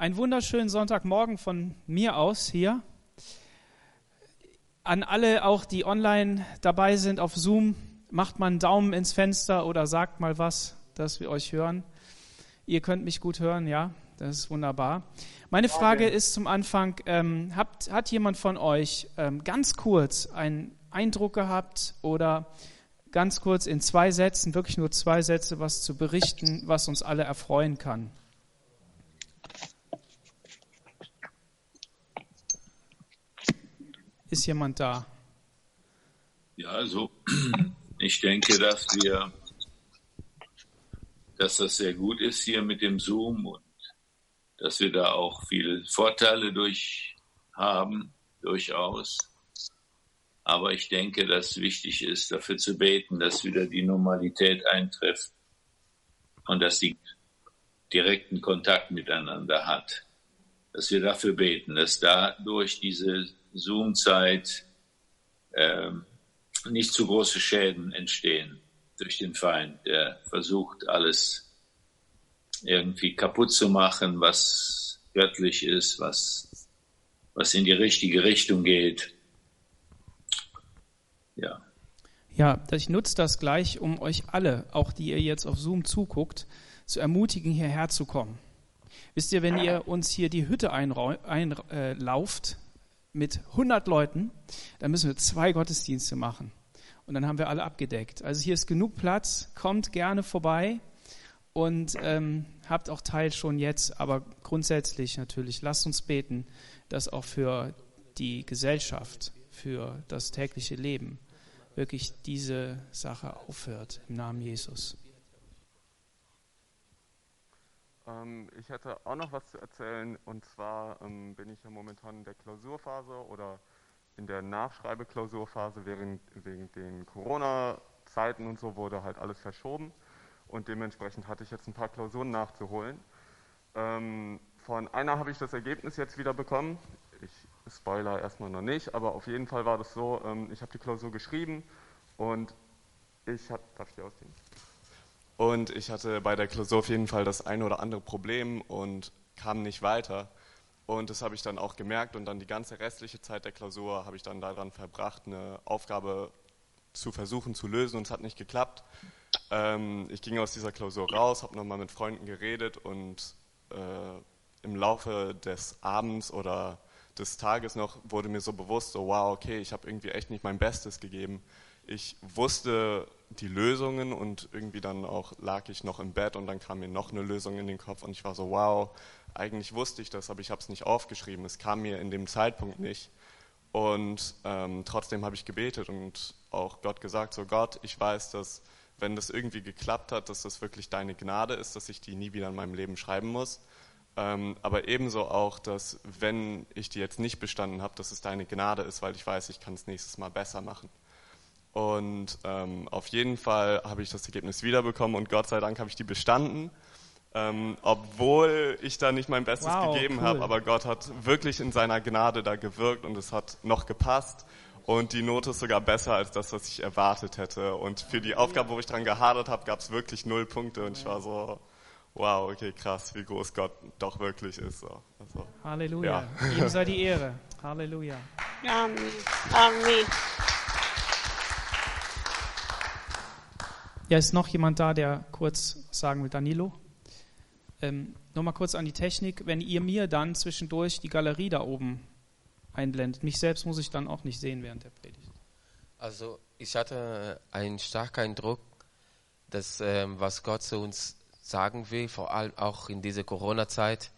Einen wunderschönen Sonntagmorgen von mir aus hier. An alle auch, die online dabei sind auf Zoom, macht mal einen Daumen ins Fenster oder sagt mal was, dass wir euch hören. Ihr könnt mich gut hören, ja, das ist wunderbar. Meine Frage ist zum Anfang, ähm, habt, hat jemand von euch ähm, ganz kurz einen Eindruck gehabt oder ganz kurz in zwei Sätzen, wirklich nur zwei Sätze, was zu berichten, was uns alle erfreuen kann? Ist jemand da? Ja, also ich denke, dass wir, dass das sehr gut ist hier mit dem Zoom und dass wir da auch viele Vorteile durch haben, durchaus. Aber ich denke, dass wichtig ist, dafür zu beten, dass wieder die Normalität eintrifft und dass die direkten Kontakt miteinander hat. Dass wir dafür beten, dass dadurch diese Zoom-Zeit äh, nicht zu große Schäden entstehen durch den Feind, der versucht, alles irgendwie kaputt zu machen, was göttlich ist, was, was in die richtige Richtung geht. Ja. Ja, ich nutze das gleich, um euch alle, auch die ihr jetzt auf Zoom zuguckt, zu ermutigen, hierher zu kommen. Wisst ihr, wenn ihr uns hier die Hütte einlauft, äh, mit 100 Leuten, dann müssen wir zwei Gottesdienste machen. Und dann haben wir alle abgedeckt. Also hier ist genug Platz, kommt gerne vorbei und ähm, habt auch Teil schon jetzt. Aber grundsätzlich natürlich, lasst uns beten, dass auch für die Gesellschaft, für das tägliche Leben wirklich diese Sache aufhört. Im Namen Jesus. Ähm, ich hätte auch noch was zu erzählen und zwar ähm, bin ich ja momentan in der Klausurphase oder in der Nachschreibeklausurphase während, wegen den Corona-Zeiten und so wurde halt alles verschoben und dementsprechend hatte ich jetzt ein paar Klausuren nachzuholen. Ähm, von einer habe ich das Ergebnis jetzt wieder bekommen. Ich spoiler erstmal noch nicht, aber auf jeden Fall war das so, ähm, ich habe die Klausur geschrieben und ich habe, darf ich die ausziehen? Und ich hatte bei der Klausur auf jeden Fall das eine oder andere Problem und kam nicht weiter. Und das habe ich dann auch gemerkt und dann die ganze restliche Zeit der Klausur habe ich dann daran verbracht, eine Aufgabe zu versuchen zu lösen und es hat nicht geklappt. Ähm, ich ging aus dieser Klausur raus, habe nochmal mit Freunden geredet und äh, im Laufe des Abends oder des Tages noch wurde mir so bewusst, so wow, okay, ich habe irgendwie echt nicht mein Bestes gegeben ich wusste die Lösungen und irgendwie dann auch lag ich noch im Bett und dann kam mir noch eine Lösung in den Kopf und ich war so, wow, eigentlich wusste ich das, aber ich habe es nicht aufgeschrieben. Es kam mir in dem Zeitpunkt nicht. Und ähm, trotzdem habe ich gebetet und auch Gott gesagt, so Gott, ich weiß, dass wenn das irgendwie geklappt hat, dass das wirklich deine Gnade ist, dass ich die nie wieder in meinem Leben schreiben muss. Ähm, aber ebenso auch, dass wenn ich die jetzt nicht bestanden habe, dass es deine Gnade ist, weil ich weiß, ich kann es nächstes Mal besser machen. Und ähm, auf jeden Fall habe ich das Ergebnis wiederbekommen und Gott sei Dank habe ich die bestanden. Ähm, obwohl ich da nicht mein Bestes wow, gegeben cool. habe, aber Gott hat wirklich in seiner Gnade da gewirkt und es hat noch gepasst. Und die Note ist sogar besser als das, was ich erwartet hätte. Und für die Aufgabe, wo ich dran gehadert habe, gab es wirklich null Punkte. Und ich war so, wow, okay, krass, wie groß Gott doch wirklich ist. So. Also, Halleluja. Ja. Ihm sei die Ehre. Halleluja. Amen. Amen. Ja, ist noch jemand da, der kurz sagen will? Danilo? Ähm, Nochmal kurz an die Technik. Wenn ihr mir dann zwischendurch die Galerie da oben einblendet, mich selbst muss ich dann auch nicht sehen während der Predigt. Also ich hatte einen starken Eindruck, dass ähm, was Gott zu uns sagen will, vor allem auch in dieser Corona-Zeit,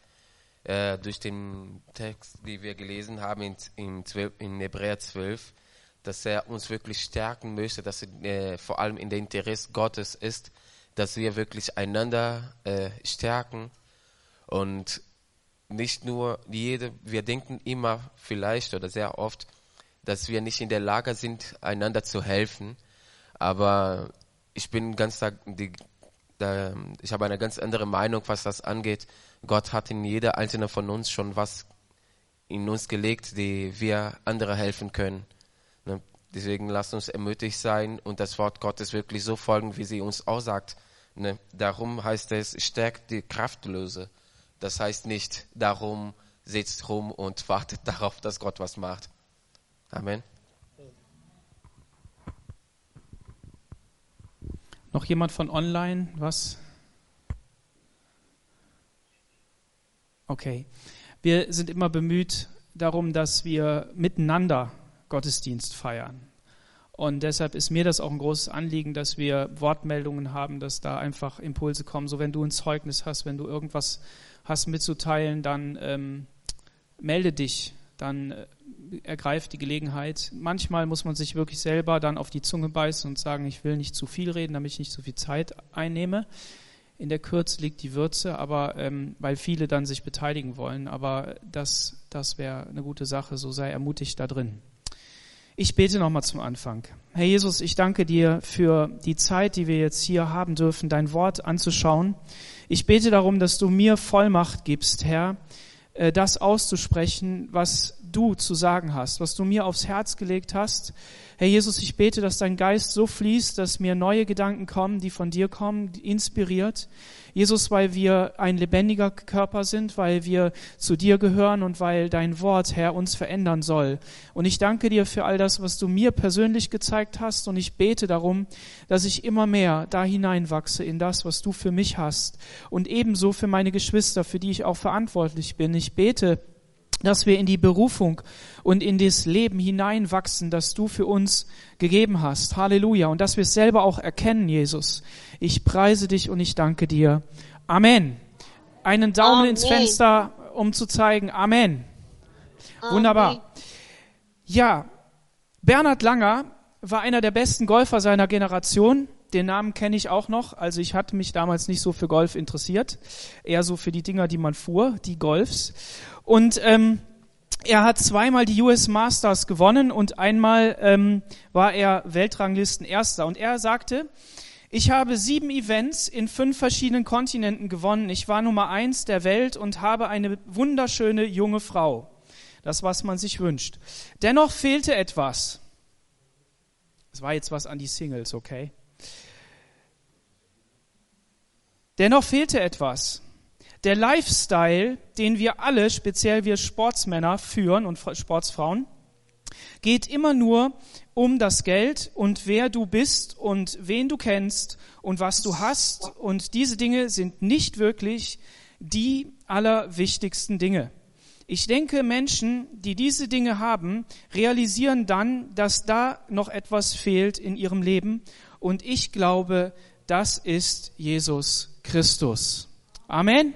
äh, durch den Text, den wir gelesen haben in, in, 12, in Hebräer 12, dass er uns wirklich stärken möchte, dass äh, vor allem in der Interesse Gottes ist, dass wir wirklich einander äh, stärken und nicht nur jede, wir denken immer vielleicht oder sehr oft, dass wir nicht in der Lage sind, einander zu helfen, aber ich bin ganz die, da, ich habe eine ganz andere Meinung, was das angeht. Gott hat in jeder einzelne von uns schon was in uns gelegt, die wir andere helfen können. Deswegen lasst uns ermutigt sein und das Wort Gottes wirklich so folgen, wie sie uns aussagt. Ne? Darum heißt es, stärkt die Kraftlose. Das heißt nicht, darum sitzt rum und wartet darauf, dass Gott was macht. Amen. Noch jemand von online? Was? Okay. Wir sind immer bemüht darum, dass wir miteinander Gottesdienst feiern. Und deshalb ist mir das auch ein großes Anliegen, dass wir Wortmeldungen haben, dass da einfach Impulse kommen. So wenn du ein Zeugnis hast, wenn du irgendwas hast mitzuteilen, dann ähm, melde dich, dann äh, ergreif die Gelegenheit. Manchmal muss man sich wirklich selber dann auf die Zunge beißen und sagen, ich will nicht zu viel reden, damit ich nicht zu viel Zeit einnehme in der Kürze liegt die Würze, aber ähm, weil viele dann sich beteiligen wollen. Aber das, das wäre eine gute Sache, so sei ermutigt da drin. Ich bete nochmal zum Anfang. Herr Jesus, ich danke dir für die Zeit, die wir jetzt hier haben dürfen, dein Wort anzuschauen. Ich bete darum, dass du mir Vollmacht gibst, Herr, äh, das auszusprechen, was du zu sagen hast, was du mir aufs Herz gelegt hast. Herr Jesus, ich bete, dass dein Geist so fließt, dass mir neue Gedanken kommen, die von dir kommen, inspiriert. Jesus, weil wir ein lebendiger Körper sind, weil wir zu dir gehören und weil dein Wort, Herr, uns verändern soll. Und ich danke dir für all das, was du mir persönlich gezeigt hast und ich bete darum, dass ich immer mehr da hineinwachse in das, was du für mich hast und ebenso für meine Geschwister, für die ich auch verantwortlich bin. Ich bete, dass wir in die Berufung und in das Leben hineinwachsen, das du für uns gegeben hast. Halleluja. Und dass wir es selber auch erkennen, Jesus. Ich preise dich und ich danke dir. Amen. Einen Daumen Amen. ins Fenster, um zu zeigen. Amen. Amen. Wunderbar. Ja, Bernhard Langer war einer der besten Golfer seiner Generation. Den Namen kenne ich auch noch. Also ich hatte mich damals nicht so für Golf interessiert, eher so für die Dinger, die man fuhr, die Golfs. Und ähm, er hat zweimal die US Masters gewonnen und einmal ähm, war er Weltranglisten Erster. Und er sagte, ich habe sieben Events in fünf verschiedenen Kontinenten gewonnen. Ich war Nummer eins der Welt und habe eine wunderschöne junge Frau. Das, was man sich wünscht. Dennoch fehlte etwas. Das war jetzt was an die Singles, okay? Dennoch fehlte etwas. Der Lifestyle, den wir alle, speziell wir Sportsmänner führen und Sportsfrauen, geht immer nur um das Geld und wer du bist und wen du kennst und was du hast. Und diese Dinge sind nicht wirklich die allerwichtigsten Dinge. Ich denke, Menschen, die diese Dinge haben, realisieren dann, dass da noch etwas fehlt in ihrem Leben. Und ich glaube, das ist Jesus Christus. Amen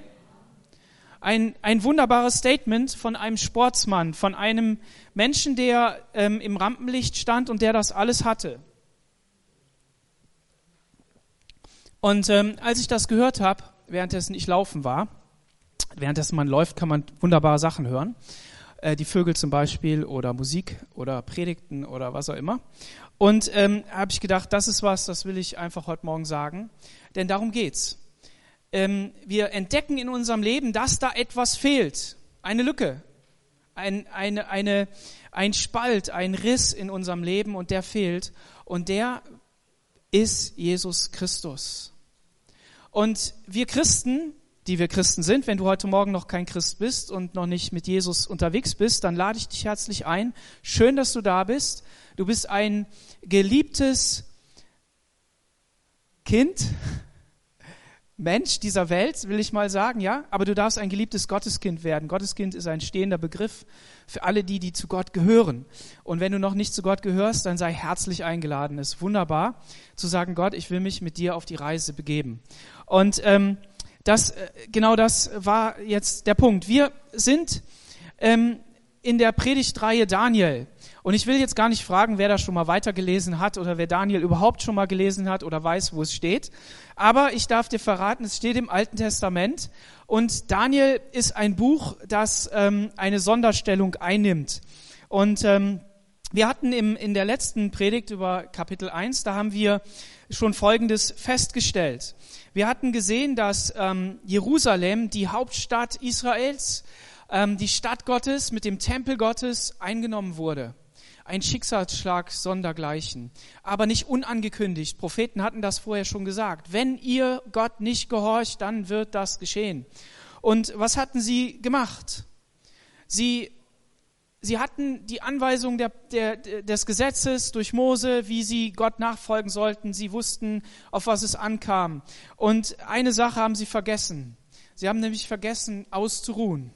ein, ein wunderbares Statement von einem Sportsmann, von einem Menschen, der ähm, im Rampenlicht stand und der das alles hatte. Und ähm, als ich das gehört habe, währenddessen ich laufen war, währenddessen man läuft, kann man wunderbare Sachen hören. Äh, die Vögel zum Beispiel oder Musik oder Predigten oder was auch immer. Und ähm, habe ich gedacht, das ist was, das will ich einfach heute Morgen sagen. Denn darum geht's ähm, wir entdecken in unserem Leben, dass da etwas fehlt. Eine Lücke, ein, eine, eine, ein Spalt, ein Riss in unserem Leben und der fehlt. Und der ist Jesus Christus. Und wir Christen, die wir Christen sind, wenn du heute Morgen noch kein Christ bist und noch nicht mit Jesus unterwegs bist, dann lade ich dich herzlich ein. Schön, dass du da bist. Du bist ein geliebtes Kind Mensch dieser Welt, will ich mal sagen, ja, aber du darfst ein geliebtes Gotteskind werden. Gotteskind ist ein stehender Begriff für alle die, die zu Gott gehören. Und wenn du noch nicht zu Gott gehörst, dann sei herzlich eingeladen. Es ist wunderbar zu sagen, Gott, ich will mich mit dir auf die Reise begeben. Und ähm, das, äh, genau das war jetzt der Punkt. Wir sind ähm, in der Predigtreihe Daniel. Und ich will jetzt gar nicht fragen, wer da schon mal weitergelesen hat oder wer Daniel überhaupt schon mal gelesen hat oder weiß, wo es steht. Aber ich darf dir verraten, es steht im Alten Testament und Daniel ist ein Buch, das ähm, eine Sonderstellung einnimmt. Und ähm, wir hatten im, in der letzten Predigt über Kapitel 1, da haben wir schon Folgendes festgestellt. Wir hatten gesehen, dass ähm, Jerusalem, die Hauptstadt Israels, ähm, die Stadt Gottes mit dem Tempel Gottes eingenommen wurde ein Schicksalsschlag sondergleichen, aber nicht unangekündigt. Propheten hatten das vorher schon gesagt. Wenn ihr Gott nicht gehorcht, dann wird das geschehen. Und was hatten sie gemacht? Sie, sie hatten die Anweisung der, der, des Gesetzes durch Mose, wie sie Gott nachfolgen sollten. Sie wussten, auf was es ankam. Und eine Sache haben sie vergessen. Sie haben nämlich vergessen, auszuruhen.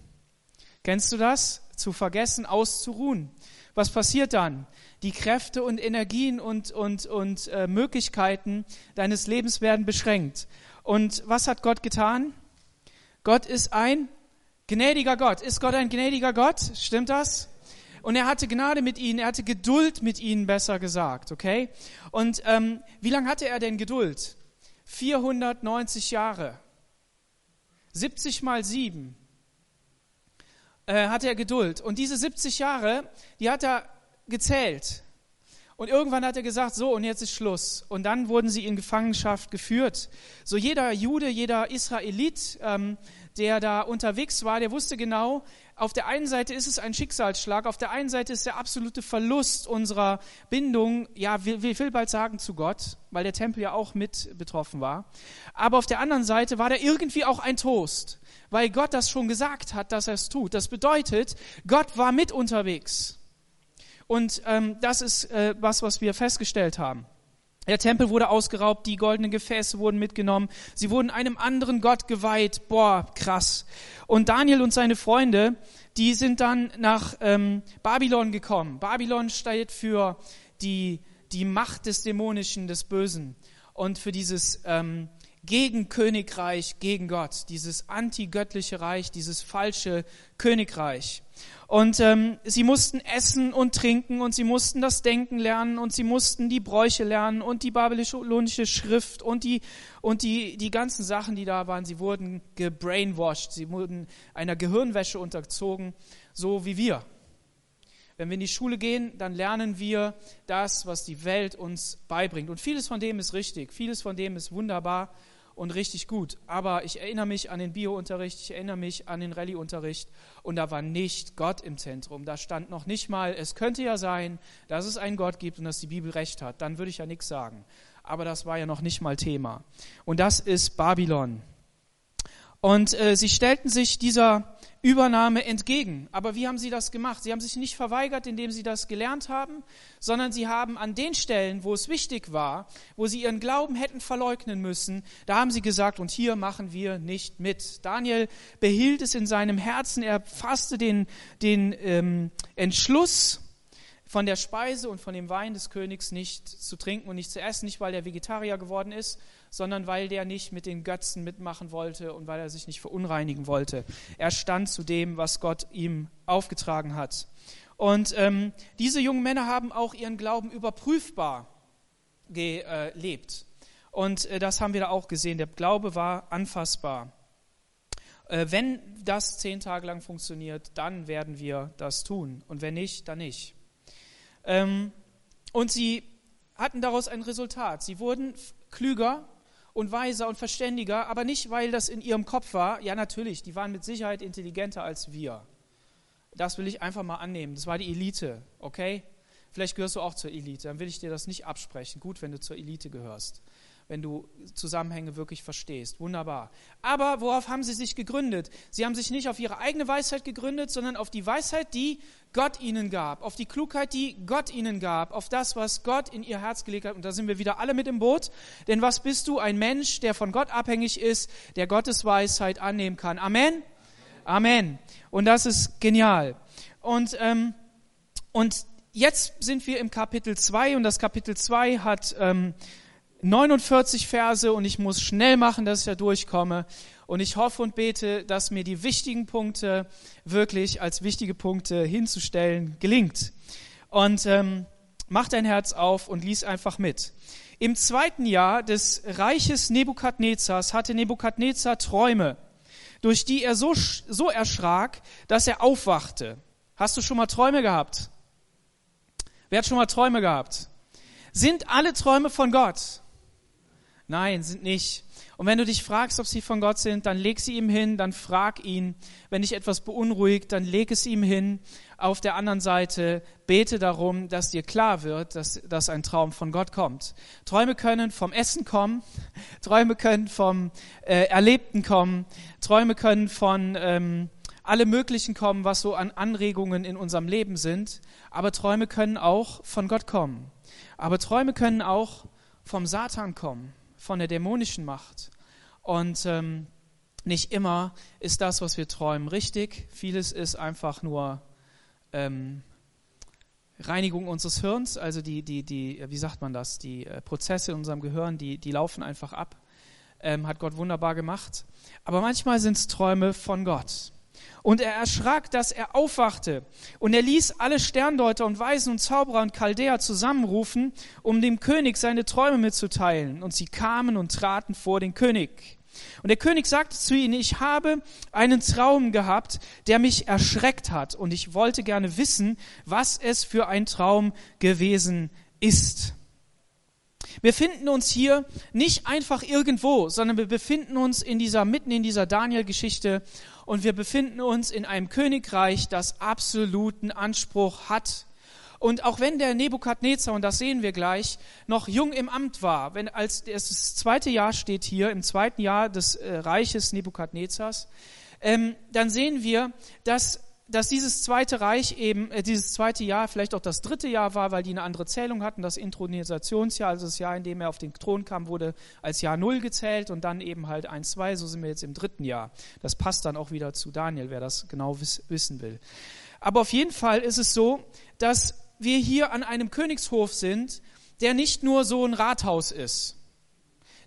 Kennst du das? Zu vergessen, auszuruhen. Was passiert dann? Die Kräfte und Energien und, und, und äh, Möglichkeiten deines Lebens werden beschränkt. Und was hat Gott getan? Gott ist ein gnädiger Gott. Ist Gott ein gnädiger Gott? Stimmt das? Und er hatte Gnade mit ihnen, er hatte Geduld mit ihnen, besser gesagt, okay? Und ähm, wie lange hatte er denn Geduld? 490 Jahre. 70 mal 7 äh, hatte er Geduld. Und diese 70 Jahre, die hat er gezählt. Und irgendwann hat er gesagt, so, und jetzt ist Schluss. Und dann wurden sie in Gefangenschaft geführt. So jeder Jude, jeder Israelit, ähm, der da unterwegs war, der wusste genau, auf der einen Seite ist es ein Schicksalsschlag, auf der einen Seite ist der absolute Verlust unserer Bindung, ja, wir will bald sagen zu Gott, weil der Tempel ja auch mit betroffen war. Aber auf der anderen Seite war da irgendwie auch ein Toast, weil Gott das schon gesagt hat, dass er es tut. Das bedeutet, Gott war mit unterwegs. Und ähm, das ist äh, was, was wir festgestellt haben. Der Tempel wurde ausgeraubt, die goldenen Gefäße wurden mitgenommen, sie wurden einem anderen Gott geweiht. Boah, krass. Und Daniel und seine Freunde, die sind dann nach ähm, Babylon gekommen. Babylon steht für die, die Macht des Dämonischen, des Bösen und für dieses ähm, Gegenkönigreich gegen Gott, dieses antigöttliche Reich, dieses falsche Königreich. Und ähm, sie mussten essen und trinken und sie mussten das Denken lernen und sie mussten die Bräuche lernen und die babylonische Schrift und die und die die ganzen Sachen, die da waren. Sie wurden gebrainwashed, sie wurden einer Gehirnwäsche unterzogen, so wie wir. Wenn wir in die Schule gehen, dann lernen wir das, was die Welt uns beibringt. Und vieles von dem ist richtig, vieles von dem ist wunderbar und richtig gut. Aber ich erinnere mich an den Biounterricht, ich erinnere mich an den Rallyeunterricht und da war nicht Gott im Zentrum. Da stand noch nicht mal, es könnte ja sein, dass es einen Gott gibt und dass die Bibel recht hat. Dann würde ich ja nichts sagen. Aber das war ja noch nicht mal Thema. Und das ist Babylon. Und äh, sie stellten sich dieser Übernahme entgegen. Aber wie haben sie das gemacht? Sie haben sich nicht verweigert, indem sie das gelernt haben, sondern sie haben an den Stellen, wo es wichtig war, wo sie ihren Glauben hätten verleugnen müssen, da haben sie gesagt, und hier machen wir nicht mit. Daniel behielt es in seinem Herzen, er fasste den, den ähm, Entschluss, von der Speise und von dem Wein des Königs nicht zu trinken und nicht zu essen, nicht weil er Vegetarier geworden ist, sondern weil der nicht mit den Götzen mitmachen wollte und weil er sich nicht verunreinigen wollte. Er stand zu dem, was Gott ihm aufgetragen hat. Und ähm, diese jungen Männer haben auch ihren Glauben überprüfbar gelebt. Und äh, das haben wir da auch gesehen. Der Glaube war anfassbar. Äh, wenn das zehn Tage lang funktioniert, dann werden wir das tun. Und wenn nicht, dann nicht. Ähm, und sie hatten daraus ein Resultat. Sie wurden klüger, und weiser und verständiger, aber nicht, weil das in ihrem Kopf war. Ja, natürlich, die waren mit Sicherheit intelligenter als wir. Das will ich einfach mal annehmen. Das war die Elite, okay? Vielleicht gehörst du auch zur Elite, dann will ich dir das nicht absprechen. Gut, wenn du zur Elite gehörst wenn du Zusammenhänge wirklich verstehst. Wunderbar. Aber worauf haben sie sich gegründet? Sie haben sich nicht auf ihre eigene Weisheit gegründet, sondern auf die Weisheit, die Gott ihnen gab, auf die Klugheit, die Gott ihnen gab, auf das, was Gott in ihr Herz gelegt hat. Und da sind wir wieder alle mit im Boot. Denn was bist du? Ein Mensch, der von Gott abhängig ist, der Gottes Weisheit annehmen kann. Amen? Amen. Und das ist genial. Und, ähm, und jetzt sind wir im Kapitel 2 und das Kapitel 2 hat... Ähm, 49 Verse und ich muss schnell machen, dass ich da durchkomme. Und ich hoffe und bete, dass mir die wichtigen Punkte wirklich als wichtige Punkte hinzustellen gelingt. Und ähm, mach dein Herz auf und lies einfach mit. Im zweiten Jahr des Reiches Nebukadnezars hatte Nebukadnezar Träume, durch die er so, so erschrak, dass er aufwachte. Hast du schon mal Träume gehabt? Wer hat schon mal Träume gehabt? Sind alle Träume von Gott? Nein, sind nicht. Und wenn du dich fragst, ob sie von Gott sind, dann leg sie ihm hin, dann frag ihn. Wenn dich etwas beunruhigt, dann leg es ihm hin. Auf der anderen Seite bete darum, dass dir klar wird, dass, dass ein Traum von Gott kommt. Träume können vom Essen kommen, Träume können vom äh, Erlebten kommen, Träume können von ähm, alle möglichen kommen, was so an Anregungen in unserem Leben sind. Aber Träume können auch von Gott kommen. Aber Träume können auch vom Satan kommen von der dämonischen Macht. Und ähm, nicht immer ist das, was wir träumen, richtig. Vieles ist einfach nur ähm, Reinigung unseres Hirns, also die, die, die, wie sagt man das, die äh, Prozesse in unserem Gehirn, die, die laufen einfach ab. Ähm, hat Gott wunderbar gemacht. Aber manchmal sind es Träume von Gott. Und er erschrak, dass er aufwachte. Und er ließ alle Sterndeuter und Weisen und Zauberer und Chaldäer zusammenrufen, um dem König seine Träume mitzuteilen. Und sie kamen und traten vor den König. Und der König sagte zu ihnen, ich habe einen Traum gehabt, der mich erschreckt hat. Und ich wollte gerne wissen, was es für ein Traum gewesen ist. Wir finden uns hier nicht einfach irgendwo, sondern wir befinden uns in dieser, mitten in dieser Daniel-Geschichte und wir befinden uns in einem Königreich, das absoluten Anspruch hat. Und auch wenn der Nebukadnezar, und das sehen wir gleich, noch jung im Amt war, wenn als das zweite Jahr steht hier, im zweiten Jahr des äh, Reiches Nebukadnezars, ähm, dann sehen wir, dass dass dieses zweite Reich eben, äh, dieses zweite Jahr vielleicht auch das dritte Jahr war, weil die eine andere Zählung hatten. Das Intronisationsjahr, also das Jahr, in dem er auf den Thron kam, wurde als Jahr Null gezählt und dann eben halt eins, zwei. So sind wir jetzt im dritten Jahr. Das passt dann auch wieder zu Daniel, wer das genau wiss, wissen will. Aber auf jeden Fall ist es so, dass wir hier an einem Königshof sind, der nicht nur so ein Rathaus ist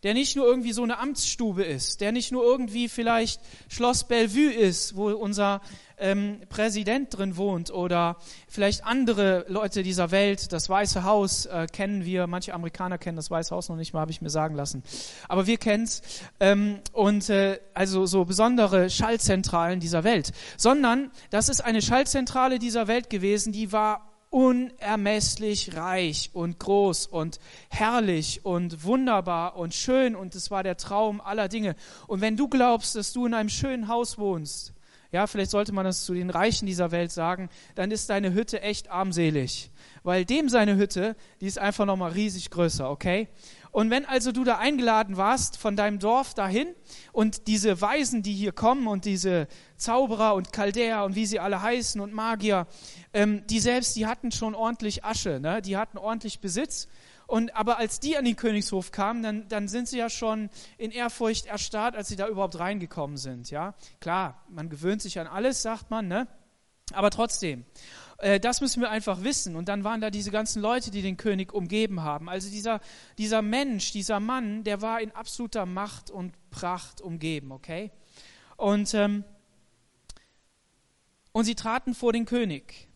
der nicht nur irgendwie so eine Amtsstube ist, der nicht nur irgendwie vielleicht Schloss Bellevue ist, wo unser ähm, Präsident drin wohnt oder vielleicht andere Leute dieser Welt. Das Weiße Haus äh, kennen wir, manche Amerikaner kennen das Weiße Haus noch nicht mal, habe ich mir sagen lassen. Aber wir kennen's ähm, und äh, also so besondere Schaltzentralen dieser Welt, sondern das ist eine Schaltzentrale dieser Welt gewesen, die war unermesslich reich und groß und herrlich und wunderbar und schön und es war der Traum aller Dinge. Und wenn du glaubst, dass du in einem schönen Haus wohnst, ja, vielleicht sollte man das zu den Reichen dieser Welt sagen, dann ist deine Hütte echt armselig. Weil dem seine Hütte, die ist einfach nochmal riesig größer, okay? Und wenn also du da eingeladen warst von deinem Dorf dahin und diese Weisen, die hier kommen und diese Zauberer und Chaldäer und wie sie alle heißen und Magier, ähm, die selbst, die hatten schon ordentlich Asche, ne? die hatten ordentlich Besitz. Und aber als die an den Königshof kamen, dann, dann sind sie ja schon in Ehrfurcht erstarrt, als sie da überhaupt reingekommen sind. Ja, klar, man gewöhnt sich an alles, sagt man, ne? Aber trotzdem. Äh, das müssen wir einfach wissen. Und dann waren da diese ganzen Leute, die den König umgeben haben. Also dieser, dieser Mensch, dieser Mann, der war in absoluter Macht und Pracht umgeben, okay? Und, ähm, und sie traten vor den König.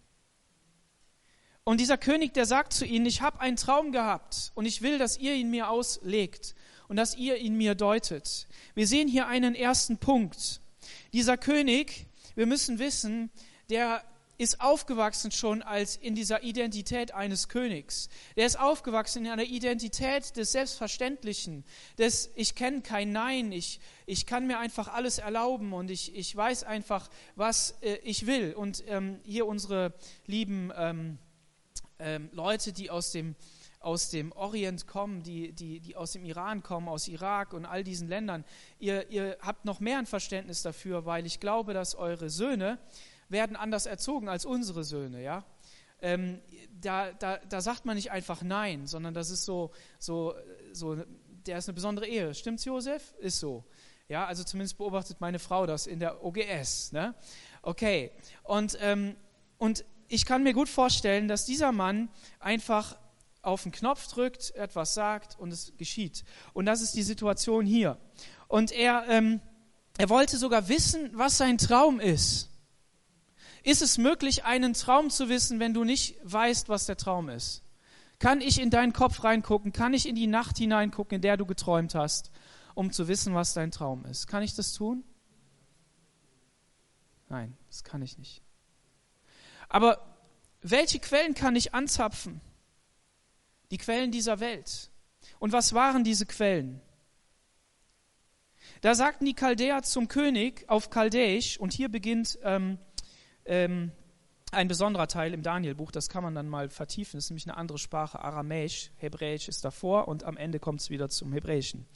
Und dieser König, der sagt zu ihnen, ich habe einen Traum gehabt und ich will, dass ihr ihn mir auslegt und dass ihr ihn mir deutet. Wir sehen hier einen ersten Punkt. Dieser König, wir müssen wissen, der ist aufgewachsen schon als in dieser Identität eines Königs. Der ist aufgewachsen in einer Identität des Selbstverständlichen, des Ich kenne kein Nein, ich, ich kann mir einfach alles erlauben und ich, ich weiß einfach, was äh, ich will. Und ähm, hier unsere lieben ähm, ähm, Leute, die aus dem, aus dem Orient kommen, die, die, die aus dem Iran kommen, aus Irak und all diesen Ländern, ihr, ihr habt noch mehr ein Verständnis dafür, weil ich glaube, dass eure Söhne, werden anders erzogen als unsere Söhne, ja. Ähm, da, da, da sagt man nicht einfach Nein, sondern das ist so, so, so, der ist eine besondere Ehe. Stimmt's, Josef? Ist so. Ja, also zumindest beobachtet meine Frau das in der OGS. Ne? Okay. Und, ähm, und ich kann mir gut vorstellen, dass dieser Mann einfach auf den Knopf drückt, etwas sagt und es geschieht. Und das ist die Situation hier. Und er, ähm, er wollte sogar wissen, was sein Traum ist. Ist es möglich, einen Traum zu wissen, wenn du nicht weißt, was der Traum ist? Kann ich in deinen Kopf reingucken? Kann ich in die Nacht hineingucken, in der du geträumt hast, um zu wissen, was dein Traum ist? Kann ich das tun? Nein, das kann ich nicht. Aber welche Quellen kann ich anzapfen? Die Quellen dieser Welt. Und was waren diese Quellen? Da sagten die Chaldäer zum König auf Chaldäisch, und hier beginnt ähm, ähm, ein besonderer Teil im Danielbuch, das kann man dann mal vertiefen, das ist nämlich eine andere Sprache, Aramäisch, Hebräisch ist davor und am Ende kommt es wieder zum Hebräischen.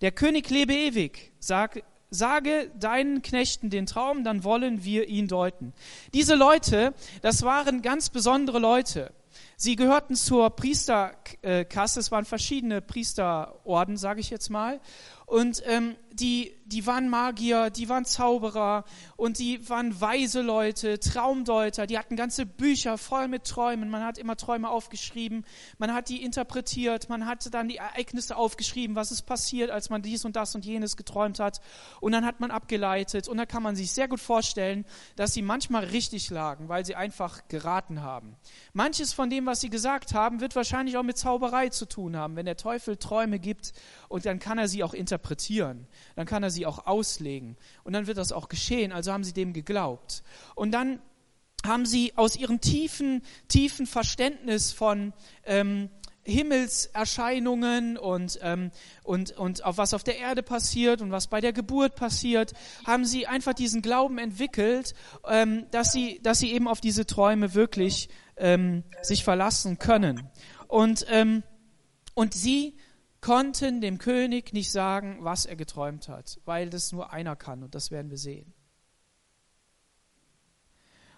Der König lebe ewig, sag, sage deinen Knechten den Traum, dann wollen wir ihn deuten. Diese Leute, das waren ganz besondere Leute. Sie gehörten zur Priesterkasse, es waren verschiedene Priesterorden, sage ich jetzt mal. Und ähm, die, die waren Magier, die waren Zauberer und die waren weise Leute, Traumdeuter, die hatten ganze Bücher voll mit Träumen. Man hat immer Träume aufgeschrieben, man hat die interpretiert, man hat dann die Ereignisse aufgeschrieben, was ist passiert, als man dies und das und jenes geträumt hat. Und dann hat man abgeleitet und da kann man sich sehr gut vorstellen, dass sie manchmal richtig lagen, weil sie einfach geraten haben. Manches von dem, was sie gesagt haben, wird wahrscheinlich auch mit Zauberei zu tun haben. Wenn der Teufel Träume gibt und dann kann er sie auch interpretieren interpretieren, dann kann er sie auch auslegen und dann wird das auch geschehen. Also haben sie dem geglaubt. Und dann haben sie aus ihrem tiefen, tiefen Verständnis von ähm, Himmelserscheinungen und, ähm, und, und auf was auf der Erde passiert und was bei der Geburt passiert, haben sie einfach diesen Glauben entwickelt, ähm, dass, sie, dass sie eben auf diese Träume wirklich ähm, sich verlassen können. Und, ähm, und sie konnten dem König nicht sagen, was er geträumt hat, weil das nur einer kann und das werden wir sehen.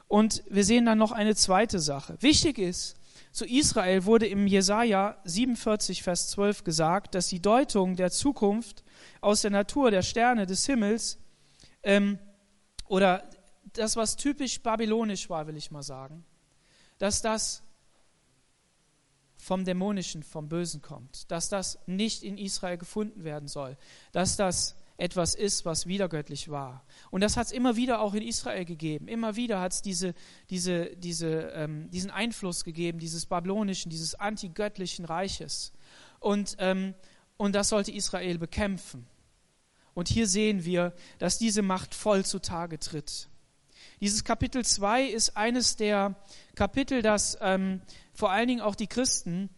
Und wir sehen dann noch eine zweite Sache. Wichtig ist, zu Israel wurde im Jesaja 47, Vers 12 gesagt, dass die Deutung der Zukunft aus der Natur der Sterne des Himmels ähm, oder das, was typisch babylonisch war, will ich mal sagen, dass das vom Dämonischen, vom Bösen kommt, dass das nicht in Israel gefunden werden soll, dass das etwas ist, was wiedergöttlich war. Und das hat es immer wieder auch in Israel gegeben. Immer wieder hat es diese, diese, diese, ähm, diesen Einfluss gegeben, dieses babylonischen, dieses antigöttlichen Reiches. Und, ähm, und das sollte Israel bekämpfen. Und hier sehen wir, dass diese Macht voll zutage tritt. Dieses Kapitel 2 ist eines der Kapitel, das ähm, vor allen Dingen auch die Christen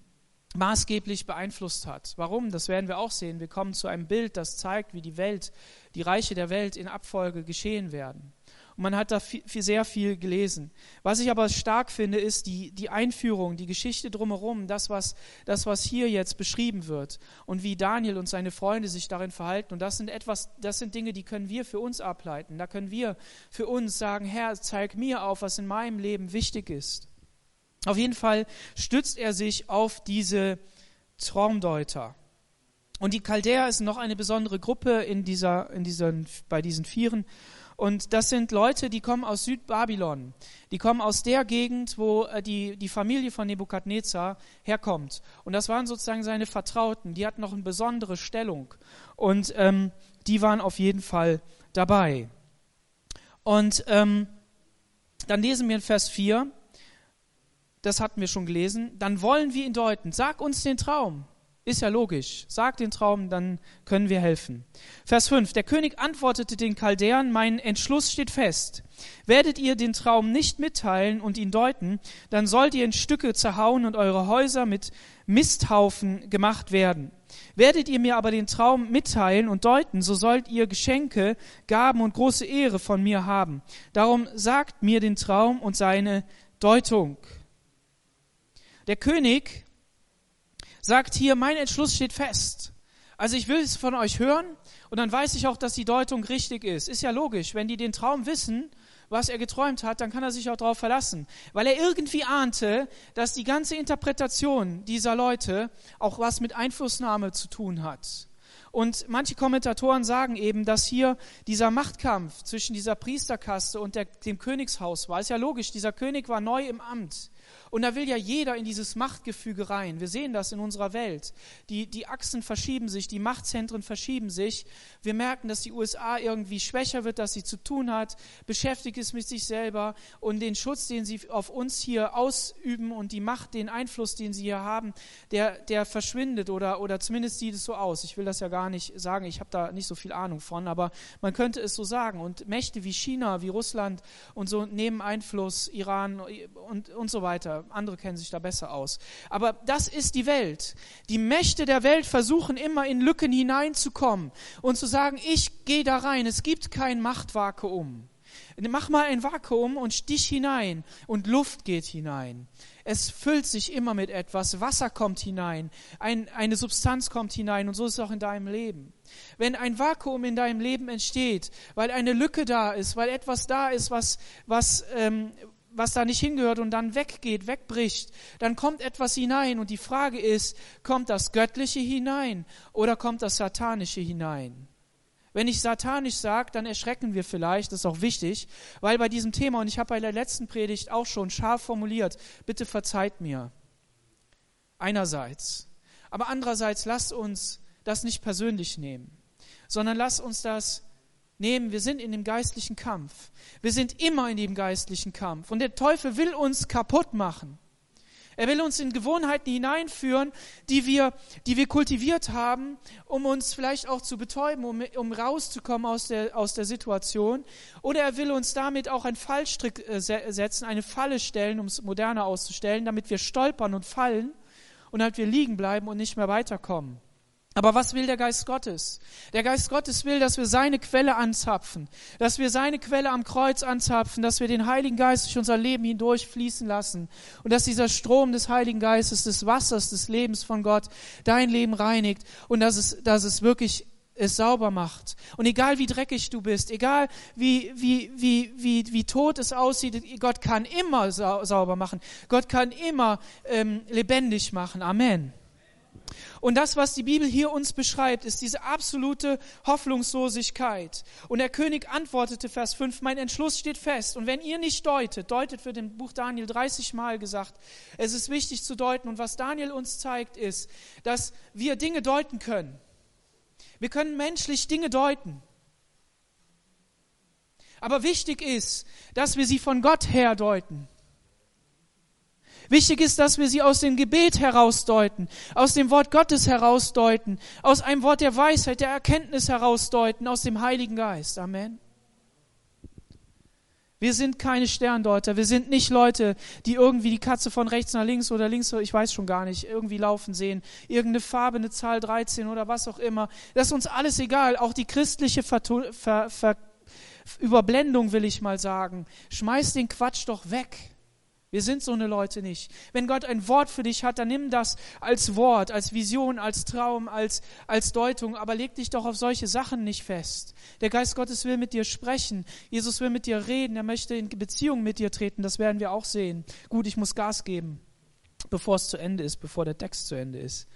maßgeblich beeinflusst hat. Warum? Das werden wir auch sehen. Wir kommen zu einem Bild, das zeigt, wie die Welt, die Reiche der Welt in Abfolge geschehen werden. Und man hat da viel, sehr viel gelesen. Was ich aber stark finde, ist die, die Einführung, die Geschichte drumherum, das was, das, was hier jetzt beschrieben wird und wie Daniel und seine Freunde sich darin verhalten. Und das sind etwas, das sind Dinge, die können wir für uns ableiten. Da können wir für uns sagen, Herr, zeig mir auf, was in meinem Leben wichtig ist. Auf jeden Fall stützt er sich auf diese Traumdeuter. Und die Chaldäer ist noch eine besondere Gruppe in dieser, in diesen, bei diesen Vieren. Und das sind Leute, die kommen aus Südbabylon. Die kommen aus der Gegend, wo äh, die, die Familie von Nebukadnezar herkommt. Und das waren sozusagen seine Vertrauten. Die hatten noch eine besondere Stellung. Und ähm, die waren auf jeden Fall dabei. Und ähm, dann lesen wir in Vers 4 das hatten wir schon gelesen, dann wollen wir ihn deuten. Sag uns den Traum. Ist ja logisch. Sag den Traum, dann können wir helfen. Vers 5. Der König antwortete den Chaldäern, mein Entschluss steht fest. Werdet ihr den Traum nicht mitteilen und ihn deuten, dann sollt ihr in Stücke zerhauen und eure Häuser mit Misthaufen gemacht werden. Werdet ihr mir aber den Traum mitteilen und deuten, so sollt ihr Geschenke, Gaben und große Ehre von mir haben. Darum sagt mir den Traum und seine Deutung. Der König sagt hier, mein Entschluss steht fest. Also ich will es von euch hören und dann weiß ich auch, dass die Deutung richtig ist. Ist ja logisch, wenn die den Traum wissen, was er geträumt hat, dann kann er sich auch darauf verlassen, weil er irgendwie ahnte, dass die ganze Interpretation dieser Leute auch was mit Einflussnahme zu tun hat. Und manche Kommentatoren sagen eben, dass hier dieser Machtkampf zwischen dieser Priesterkaste und der, dem Königshaus war. Ist ja logisch, dieser König war neu im Amt. Und da will ja jeder in dieses Machtgefüge rein. Wir sehen das in unserer Welt. Die, die Achsen verschieben sich, die Machtzentren verschieben sich. Wir merken, dass die USA irgendwie schwächer wird, dass sie zu tun hat, beschäftigt ist mit sich selber und den Schutz, den sie auf uns hier ausüben und die Macht, den Einfluss, den sie hier haben, der, der verschwindet oder, oder zumindest sieht es so aus. Ich will das ja gar nicht sagen, ich habe da nicht so viel Ahnung von, aber man könnte es so sagen. Und Mächte wie China, wie Russland und so nehmen Einfluss, Iran und, und so weiter. Andere kennen sich da besser aus. Aber das ist die Welt. Die Mächte der Welt versuchen immer in Lücken hineinzukommen und zu sagen, ich gehe da rein. Es gibt kein Machtvakuum. Mach mal ein Vakuum und stich hinein und Luft geht hinein. Es füllt sich immer mit etwas. Wasser kommt hinein, ein, eine Substanz kommt hinein und so ist es auch in deinem Leben. Wenn ein Vakuum in deinem Leben entsteht, weil eine Lücke da ist, weil etwas da ist, was, was, ähm, was da nicht hingehört und dann weggeht, wegbricht, dann kommt etwas hinein und die Frage ist, kommt das Göttliche hinein oder kommt das Satanische hinein? Wenn ich satanisch sage, dann erschrecken wir vielleicht, das ist auch wichtig, weil bei diesem Thema, und ich habe bei der letzten Predigt auch schon scharf formuliert, bitte verzeiht mir. Einerseits. Aber andererseits lasst uns das nicht persönlich nehmen, sondern lasst uns das nehmen, wir sind in dem geistlichen Kampf. Wir sind immer in dem geistlichen Kampf. Und der Teufel will uns kaputt machen. Er will uns in Gewohnheiten hineinführen, die wir, die wir kultiviert haben, um uns vielleicht auch zu betäuben, um, um rauszukommen aus der, aus der Situation. Oder er will uns damit auch einen Fallstrick äh, setzen, eine Falle stellen, um es moderner auszustellen, damit wir stolpern und fallen und damit wir liegen bleiben und nicht mehr weiterkommen. Aber was will der Geist Gottes? Der Geist Gottes will, dass wir seine Quelle anzapfen, dass wir seine Quelle am Kreuz anzapfen, dass wir den Heiligen Geist durch unser Leben hindurch fließen lassen und dass dieser Strom des Heiligen Geistes, des Wassers, des Lebens von Gott dein Leben reinigt und dass es, dass es wirklich es sauber macht. Und egal wie dreckig du bist, egal wie, wie, wie, wie, wie tot es aussieht, Gott kann immer sauber machen. Gott kann immer ähm, lebendig machen. Amen. Und das, was die Bibel hier uns beschreibt, ist diese absolute Hoffnungslosigkeit. Und der König antwortete, Vers 5, mein Entschluss steht fest. Und wenn ihr nicht deutet, deutet für den Buch Daniel 30 Mal gesagt, es ist wichtig zu deuten. Und was Daniel uns zeigt, ist, dass wir Dinge deuten können. Wir können menschlich Dinge deuten. Aber wichtig ist, dass wir sie von Gott her deuten. Wichtig ist, dass wir sie aus dem Gebet herausdeuten, aus dem Wort Gottes herausdeuten, aus einem Wort der Weisheit, der Erkenntnis herausdeuten, aus dem Heiligen Geist. Amen. Wir sind keine Sterndeuter. Wir sind nicht Leute, die irgendwie die Katze von rechts nach links oder links, ich weiß schon gar nicht, irgendwie laufen sehen. Irgendeine Farbe, eine Zahl 13 oder was auch immer. Das ist uns alles egal. Auch die christliche Ver Ver Ver Überblendung will ich mal sagen. Schmeiß den Quatsch doch weg. Wir sind so eine Leute nicht. Wenn Gott ein Wort für dich hat, dann nimm das als Wort, als Vision, als Traum, als, als Deutung, aber leg dich doch auf solche Sachen nicht fest. Der Geist Gottes will mit dir sprechen. Jesus will mit dir reden. Er möchte in Beziehung mit dir treten. Das werden wir auch sehen. Gut, ich muss Gas geben, bevor es zu Ende ist, bevor der Text zu Ende ist.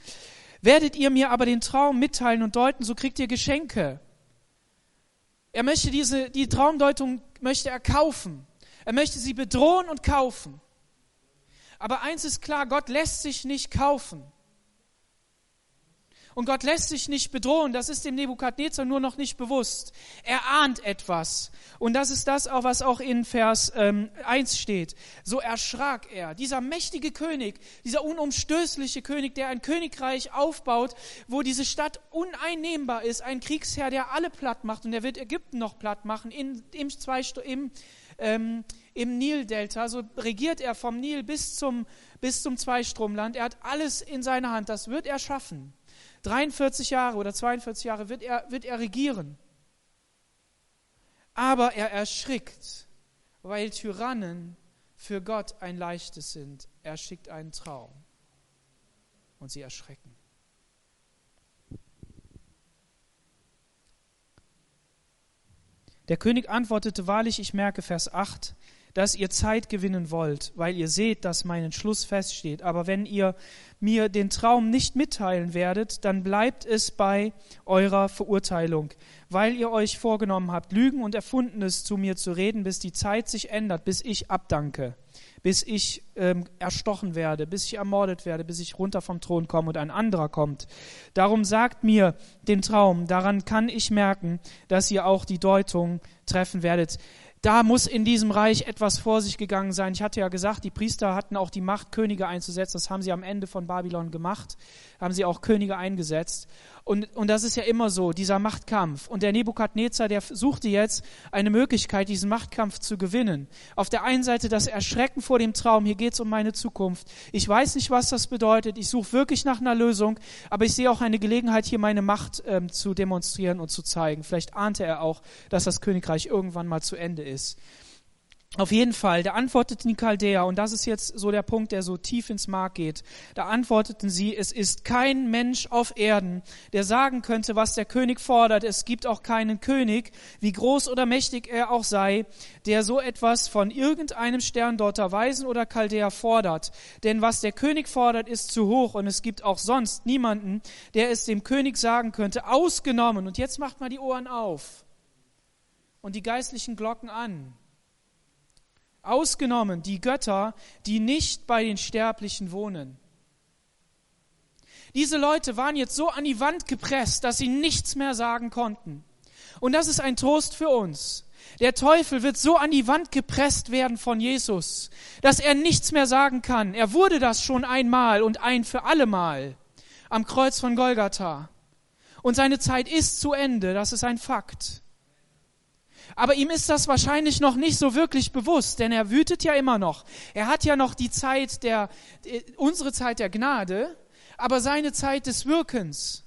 Werdet ihr mir aber den Traum mitteilen und deuten, so kriegt ihr Geschenke. Er möchte diese, die Traumdeutung möchte er kaufen. Er möchte sie bedrohen und kaufen. Aber eins ist klar, Gott lässt sich nicht kaufen. Und Gott lässt sich nicht bedrohen, das ist dem Nebukadnezar nur noch nicht bewusst. Er ahnt etwas. Und das ist das, was auch in Vers ähm, 1 steht. So erschrak er. Dieser mächtige König, dieser unumstößliche König, der ein Königreich aufbaut, wo diese Stadt uneinnehmbar ist, ein Kriegsherr, der alle platt macht und der wird Ägypten noch platt machen, in, im, zwei, im ähm, im Nildelta, so regiert er vom Nil bis zum, bis zum Zweistromland. Er hat alles in seiner Hand, das wird er schaffen. 43 Jahre oder 42 Jahre wird er, wird er regieren. Aber er erschrickt, weil Tyrannen für Gott ein leichtes sind. Er schickt einen Traum und sie erschrecken. Der König antwortete wahrlich, ich merke Vers 8, dass ihr Zeit gewinnen wollt, weil ihr seht, dass mein Entschluss feststeht. Aber wenn ihr mir den Traum nicht mitteilen werdet, dann bleibt es bei eurer Verurteilung, weil ihr euch vorgenommen habt, Lügen und Erfundenes zu mir zu reden, bis die Zeit sich ändert, bis ich abdanke bis ich ähm, erstochen werde, bis ich ermordet werde, bis ich runter vom Thron komme und ein anderer kommt. Darum sagt mir den Traum, daran kann ich merken, dass ihr auch die Deutung treffen werdet. Da muss in diesem Reich etwas vor sich gegangen sein. Ich hatte ja gesagt, die Priester hatten auch die Macht, Könige einzusetzen. Das haben sie am Ende von Babylon gemacht. Haben sie auch Könige eingesetzt. Und, und das ist ja immer so, dieser Machtkampf. Und der Nebukadnezar, der suchte jetzt eine Möglichkeit, diesen Machtkampf zu gewinnen. Auf der einen Seite das Erschrecken vor dem Traum, hier geht es um meine Zukunft. Ich weiß nicht, was das bedeutet. Ich suche wirklich nach einer Lösung, aber ich sehe auch eine Gelegenheit, hier meine Macht ähm, zu demonstrieren und zu zeigen. Vielleicht ahnte er auch, dass das Königreich irgendwann mal zu Ende ist. Auf jeden Fall, da antworteten die Chaldäer, und das ist jetzt so der Punkt, der so tief ins Mark geht, da antworteten sie, es ist kein Mensch auf Erden, der sagen könnte, was der König fordert. Es gibt auch keinen König, wie groß oder mächtig er auch sei, der so etwas von irgendeinem Sterndorter, Weisen oder Chaldäer fordert. Denn was der König fordert, ist zu hoch, und es gibt auch sonst niemanden, der es dem König sagen könnte, ausgenommen. Und jetzt macht mal die Ohren auf und die geistlichen Glocken an ausgenommen die Götter, die nicht bei den Sterblichen wohnen. Diese Leute waren jetzt so an die Wand gepresst, dass sie nichts mehr sagen konnten. Und das ist ein Trost für uns. Der Teufel wird so an die Wand gepresst werden von Jesus, dass er nichts mehr sagen kann. Er wurde das schon einmal und ein für allemal am Kreuz von Golgatha. Und seine Zeit ist zu Ende, das ist ein Fakt. Aber ihm ist das wahrscheinlich noch nicht so wirklich bewusst, denn er wütet ja immer noch. Er hat ja noch die Zeit der, äh, unsere Zeit der Gnade, aber seine Zeit des Wirkens.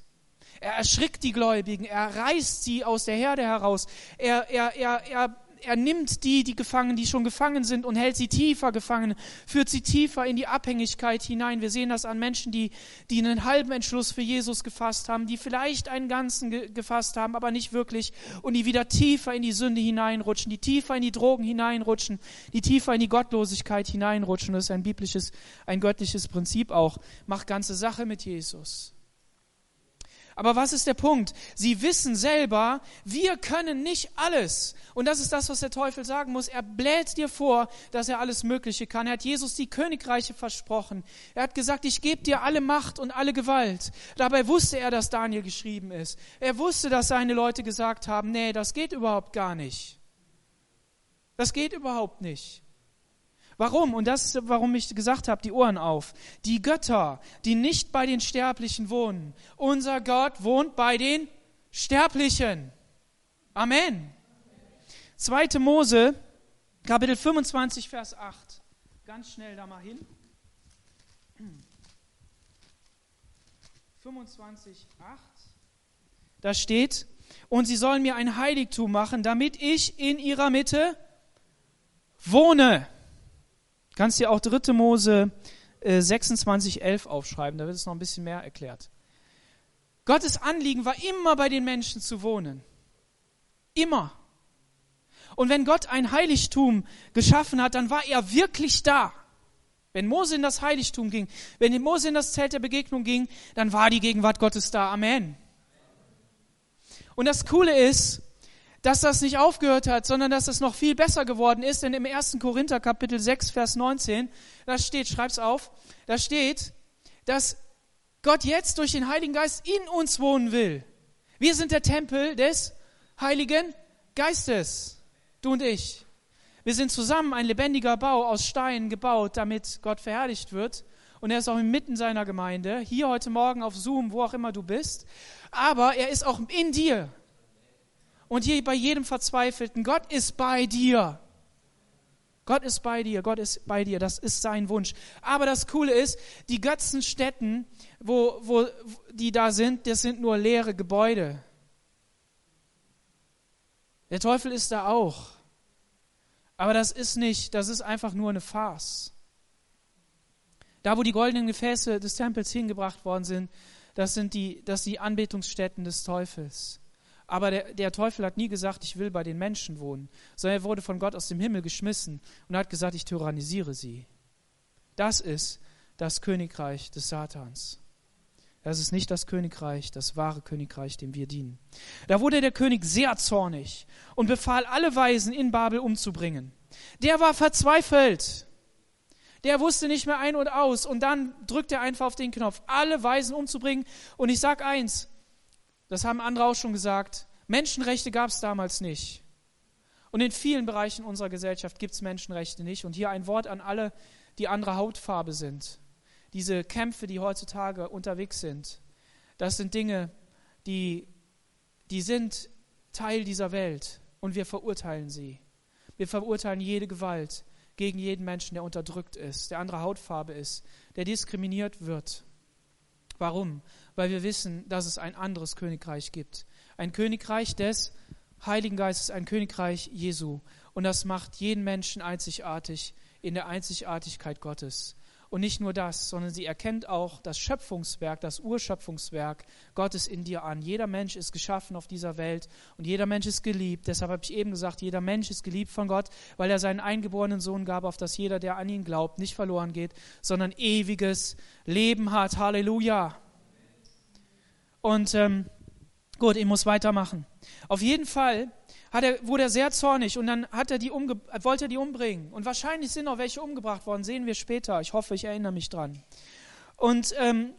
Er erschrickt die Gläubigen, er reißt sie aus der Herde heraus, er, er, er, er er nimmt die, die gefangen, die schon gefangen sind und hält sie tiefer gefangen, führt sie tiefer in die Abhängigkeit hinein. Wir sehen das an Menschen, die, die einen halben Entschluss für Jesus gefasst haben, die vielleicht einen ganzen ge gefasst haben, aber nicht wirklich und die wieder tiefer in die Sünde hineinrutschen, die tiefer in die Drogen hineinrutschen, die tiefer in die Gottlosigkeit hineinrutschen. Das ist ein biblisches, ein göttliches Prinzip auch. Macht ganze Sache mit Jesus. Aber was ist der Punkt? Sie wissen selber, wir können nicht alles. Und das ist das, was der Teufel sagen muss. Er bläht dir vor, dass er alles Mögliche kann. Er hat Jesus die Königreiche versprochen. Er hat gesagt, ich gebe dir alle Macht und alle Gewalt. Dabei wusste er, dass Daniel geschrieben ist. Er wusste, dass seine Leute gesagt haben, nee, das geht überhaupt gar nicht. Das geht überhaupt nicht. Warum? Und das ist, warum ich gesagt habe, die Ohren auf. Die Götter, die nicht bei den Sterblichen wohnen. Unser Gott wohnt bei den Sterblichen. Amen. 2. Mose, Kapitel 25, Vers 8. Ganz schnell da mal hin. 25, 8. Da steht, und sie sollen mir ein Heiligtum machen, damit ich in ihrer Mitte wohne. Kannst dir auch 3. Mose äh, 26, 11 aufschreiben, da wird es noch ein bisschen mehr erklärt. Gottes Anliegen war immer bei den Menschen zu wohnen. Immer. Und wenn Gott ein Heiligtum geschaffen hat, dann war er wirklich da. Wenn Mose in das Heiligtum ging, wenn Mose in das Zelt der Begegnung ging, dann war die Gegenwart Gottes da. Amen. Und das Coole ist, dass das nicht aufgehört hat, sondern dass es noch viel besser geworden ist. Denn im 1. Korinther Kapitel 6, Vers 19, da steht, schreib's auf, da steht, dass Gott jetzt durch den Heiligen Geist in uns wohnen will. Wir sind der Tempel des Heiligen Geistes, du und ich. Wir sind zusammen ein lebendiger Bau aus Steinen gebaut, damit Gott verherrlicht wird. Und er ist auch inmitten seiner Gemeinde, hier heute Morgen auf Zoom, wo auch immer du bist. Aber er ist auch in dir. Und hier bei jedem Verzweifelten, Gott ist bei dir. Gott ist bei dir, Gott ist bei dir, das ist sein Wunsch. Aber das Coole ist, die Götzenstätten, wo, wo, die da sind, das sind nur leere Gebäude. Der Teufel ist da auch. Aber das ist nicht, das ist einfach nur eine Farce. Da, wo die goldenen Gefäße des Tempels hingebracht worden sind, das sind die, das sind die Anbetungsstätten des Teufels. Aber der, der, Teufel hat nie gesagt, ich will bei den Menschen wohnen, sondern er wurde von Gott aus dem Himmel geschmissen und hat gesagt, ich tyrannisiere sie. Das ist das Königreich des Satans. Das ist nicht das Königreich, das wahre Königreich, dem wir dienen. Da wurde der König sehr zornig und befahl, alle Weisen in Babel umzubringen. Der war verzweifelt. Der wusste nicht mehr ein und aus. Und dann drückt er einfach auf den Knopf, alle Weisen umzubringen. Und ich sag eins, das haben andere auch schon gesagt, Menschenrechte gab es damals nicht. Und in vielen Bereichen unserer Gesellschaft gibt es Menschenrechte nicht. Und hier ein Wort an alle, die anderer Hautfarbe sind. Diese Kämpfe, die heutzutage unterwegs sind, das sind Dinge, die, die sind Teil dieser Welt und wir verurteilen sie. Wir verurteilen jede Gewalt gegen jeden Menschen, der unterdrückt ist, der andere Hautfarbe ist, der diskriminiert wird. Warum? Weil wir wissen, dass es ein anderes Königreich gibt. Ein Königreich des Heiligen Geistes, ein Königreich Jesu. Und das macht jeden Menschen einzigartig in der Einzigartigkeit Gottes. Und nicht nur das, sondern sie erkennt auch das Schöpfungswerk, das Urschöpfungswerk Gottes in dir an. Jeder Mensch ist geschaffen auf dieser Welt und jeder Mensch ist geliebt. Deshalb habe ich eben gesagt, jeder Mensch ist geliebt von Gott, weil er seinen eingeborenen Sohn gab, auf das jeder, der an ihn glaubt, nicht verloren geht, sondern ewiges Leben hat. Halleluja. Und ähm, gut, ich muss weitermachen. Auf jeden Fall hat er, wurde er sehr zornig und dann hat er die umge wollte er die umbringen. Und wahrscheinlich sind auch welche umgebracht worden, sehen wir später. Ich hoffe, ich erinnere mich dran. Und, ähm,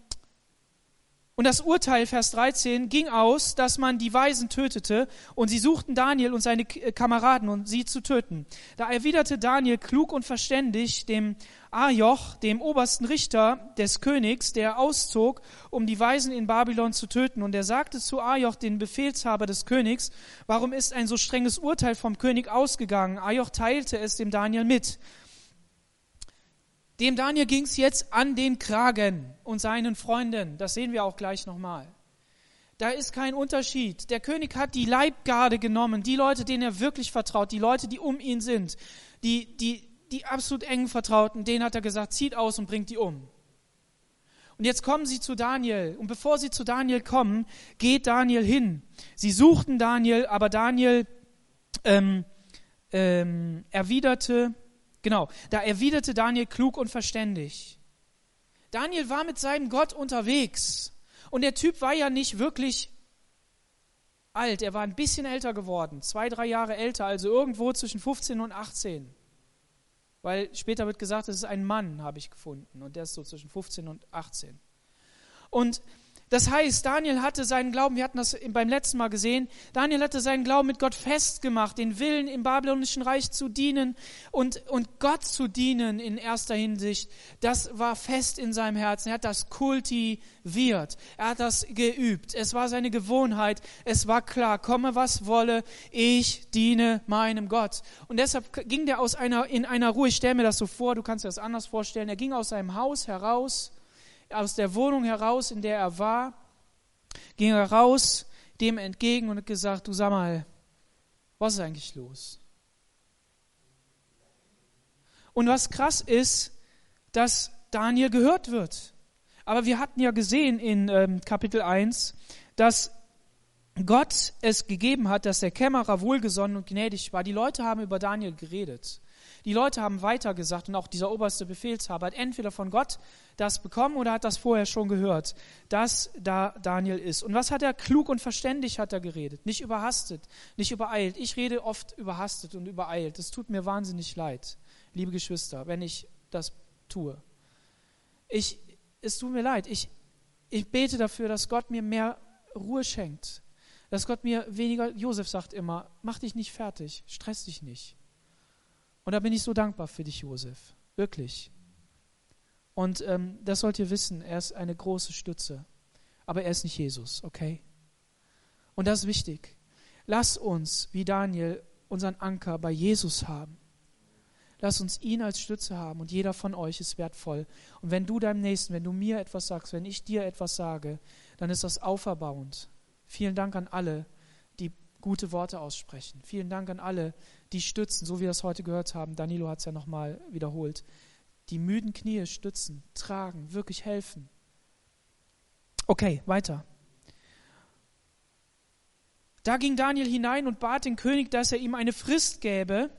und das Urteil, Vers 13, ging aus, dass man die Weisen tötete und sie suchten Daniel und seine Kameraden, um sie zu töten. Da erwiderte Daniel klug und verständig dem Ajoch, dem obersten Richter des Königs, der auszog, um die Weisen in Babylon zu töten. Und er sagte zu Ajoch, den Befehlshaber des Königs, warum ist ein so strenges Urteil vom König ausgegangen? Ajoch teilte es dem Daniel mit. Dem Daniel ging es jetzt an den Kragen und seinen Freunden. Das sehen wir auch gleich nochmal. Da ist kein Unterschied. Der König hat die Leibgarde genommen, die Leute, denen er wirklich vertraut, die Leute, die um ihn sind, die, die, die absolut engen Vertrauten, denen hat er gesagt, zieht aus und bringt die um. Und jetzt kommen sie zu Daniel. Und bevor sie zu Daniel kommen, geht Daniel hin. Sie suchten Daniel, aber Daniel ähm, ähm, erwiderte, genau, da erwiderte Daniel klug und verständig. Daniel war mit seinem Gott unterwegs. Und der Typ war ja nicht wirklich alt. Er war ein bisschen älter geworden. Zwei, drei Jahre älter, also irgendwo zwischen 15 und 18 weil später wird gesagt, es ist ein Mann, habe ich gefunden, und der ist so zwischen 15 und 18. Und das heißt, Daniel hatte seinen Glauben, wir hatten das beim letzten Mal gesehen, Daniel hatte seinen Glauben mit Gott festgemacht, den Willen im babylonischen Reich zu dienen und, und Gott zu dienen in erster Hinsicht. Das war fest in seinem Herzen. Er hat das kultiviert. Er hat das geübt. Es war seine Gewohnheit. Es war klar, komme was wolle, ich diene meinem Gott. Und deshalb ging der aus einer, in einer Ruhe, ich stelle mir das so vor, du kannst dir das anders vorstellen, er ging aus seinem Haus heraus, aus der Wohnung heraus, in der er war, ging er raus dem entgegen und hat gesagt, du sag mal, was ist eigentlich los? Und was krass ist, dass Daniel gehört wird. Aber wir hatten ja gesehen in ähm, Kapitel 1, dass Gott es gegeben hat, dass der Kämmerer wohlgesonnen und gnädig war. Die Leute haben über Daniel geredet. Die Leute haben weitergesagt und auch dieser oberste Befehlshaber hat entweder von Gott das bekommen oder hat das vorher schon gehört, dass da Daniel ist. Und was hat er? Klug und verständig hat er geredet, nicht überhastet, nicht übereilt. Ich rede oft überhastet und übereilt. Das tut mir wahnsinnig leid, liebe Geschwister, wenn ich das tue. Ich, es tut mir leid. Ich, ich bete dafür, dass Gott mir mehr Ruhe schenkt. Dass Gott mir weniger, Josef sagt immer, mach dich nicht fertig, stress dich nicht. Und da bin ich so dankbar für dich, Josef. Wirklich. Und ähm, das sollt ihr wissen, er ist eine große Stütze. Aber er ist nicht Jesus, okay? Und das ist wichtig. Lass uns, wie Daniel, unseren Anker bei Jesus haben. Lass uns ihn als Stütze haben und jeder von euch ist wertvoll. Und wenn du deinem Nächsten, wenn du mir etwas sagst, wenn ich dir etwas sage, dann ist das auferbauend. Vielen Dank an alle, die gute Worte aussprechen. Vielen Dank an alle, die stützen, so wie wir es heute gehört haben. Danilo hat es ja nochmal wiederholt. Die müden Knie stützen, tragen, wirklich helfen. Okay, weiter. Da ging Daniel hinein und bat den König, dass er ihm eine Frist gäbe.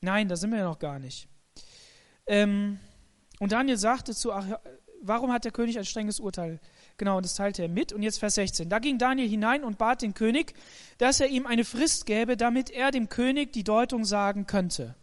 Nein, da sind wir ja noch gar nicht. Ähm, und Daniel sagte zu, warum hat der König ein strenges Urteil Genau, das teilte er mit. Und jetzt Vers 16. Da ging Daniel hinein und bat den König, dass er ihm eine Frist gäbe, damit er dem König die Deutung sagen könnte.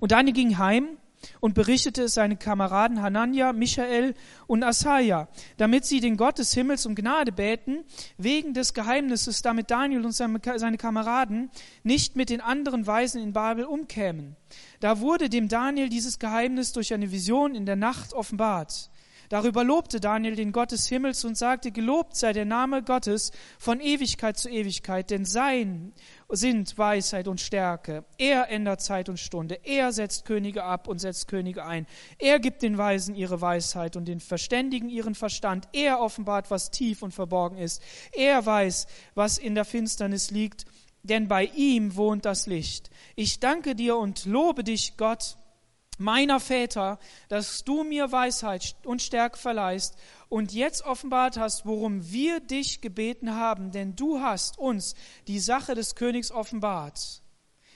Und Daniel ging heim und berichtete es seinen Kameraden Hanania, Michael und Asaja, damit sie den Gott des Himmels um Gnade bäten, wegen des Geheimnisses, damit Daniel und seine Kameraden nicht mit den anderen Weisen in Babel umkämen. Da wurde dem Daniel dieses Geheimnis durch eine Vision in der Nacht offenbart. Darüber lobte Daniel den Gott des Himmels und sagte, gelobt sei der Name Gottes von Ewigkeit zu Ewigkeit, denn sein sind Weisheit und Stärke. Er ändert Zeit und Stunde. Er setzt Könige ab und setzt Könige ein. Er gibt den Weisen ihre Weisheit und den Verständigen ihren Verstand. Er offenbart, was tief und verborgen ist. Er weiß, was in der Finsternis liegt, denn bei ihm wohnt das Licht. Ich danke dir und lobe dich, Gott, meiner Väter, dass du mir Weisheit und Stärke verleihst und jetzt offenbart hast, worum wir dich gebeten haben, denn du hast uns die Sache des Königs offenbart.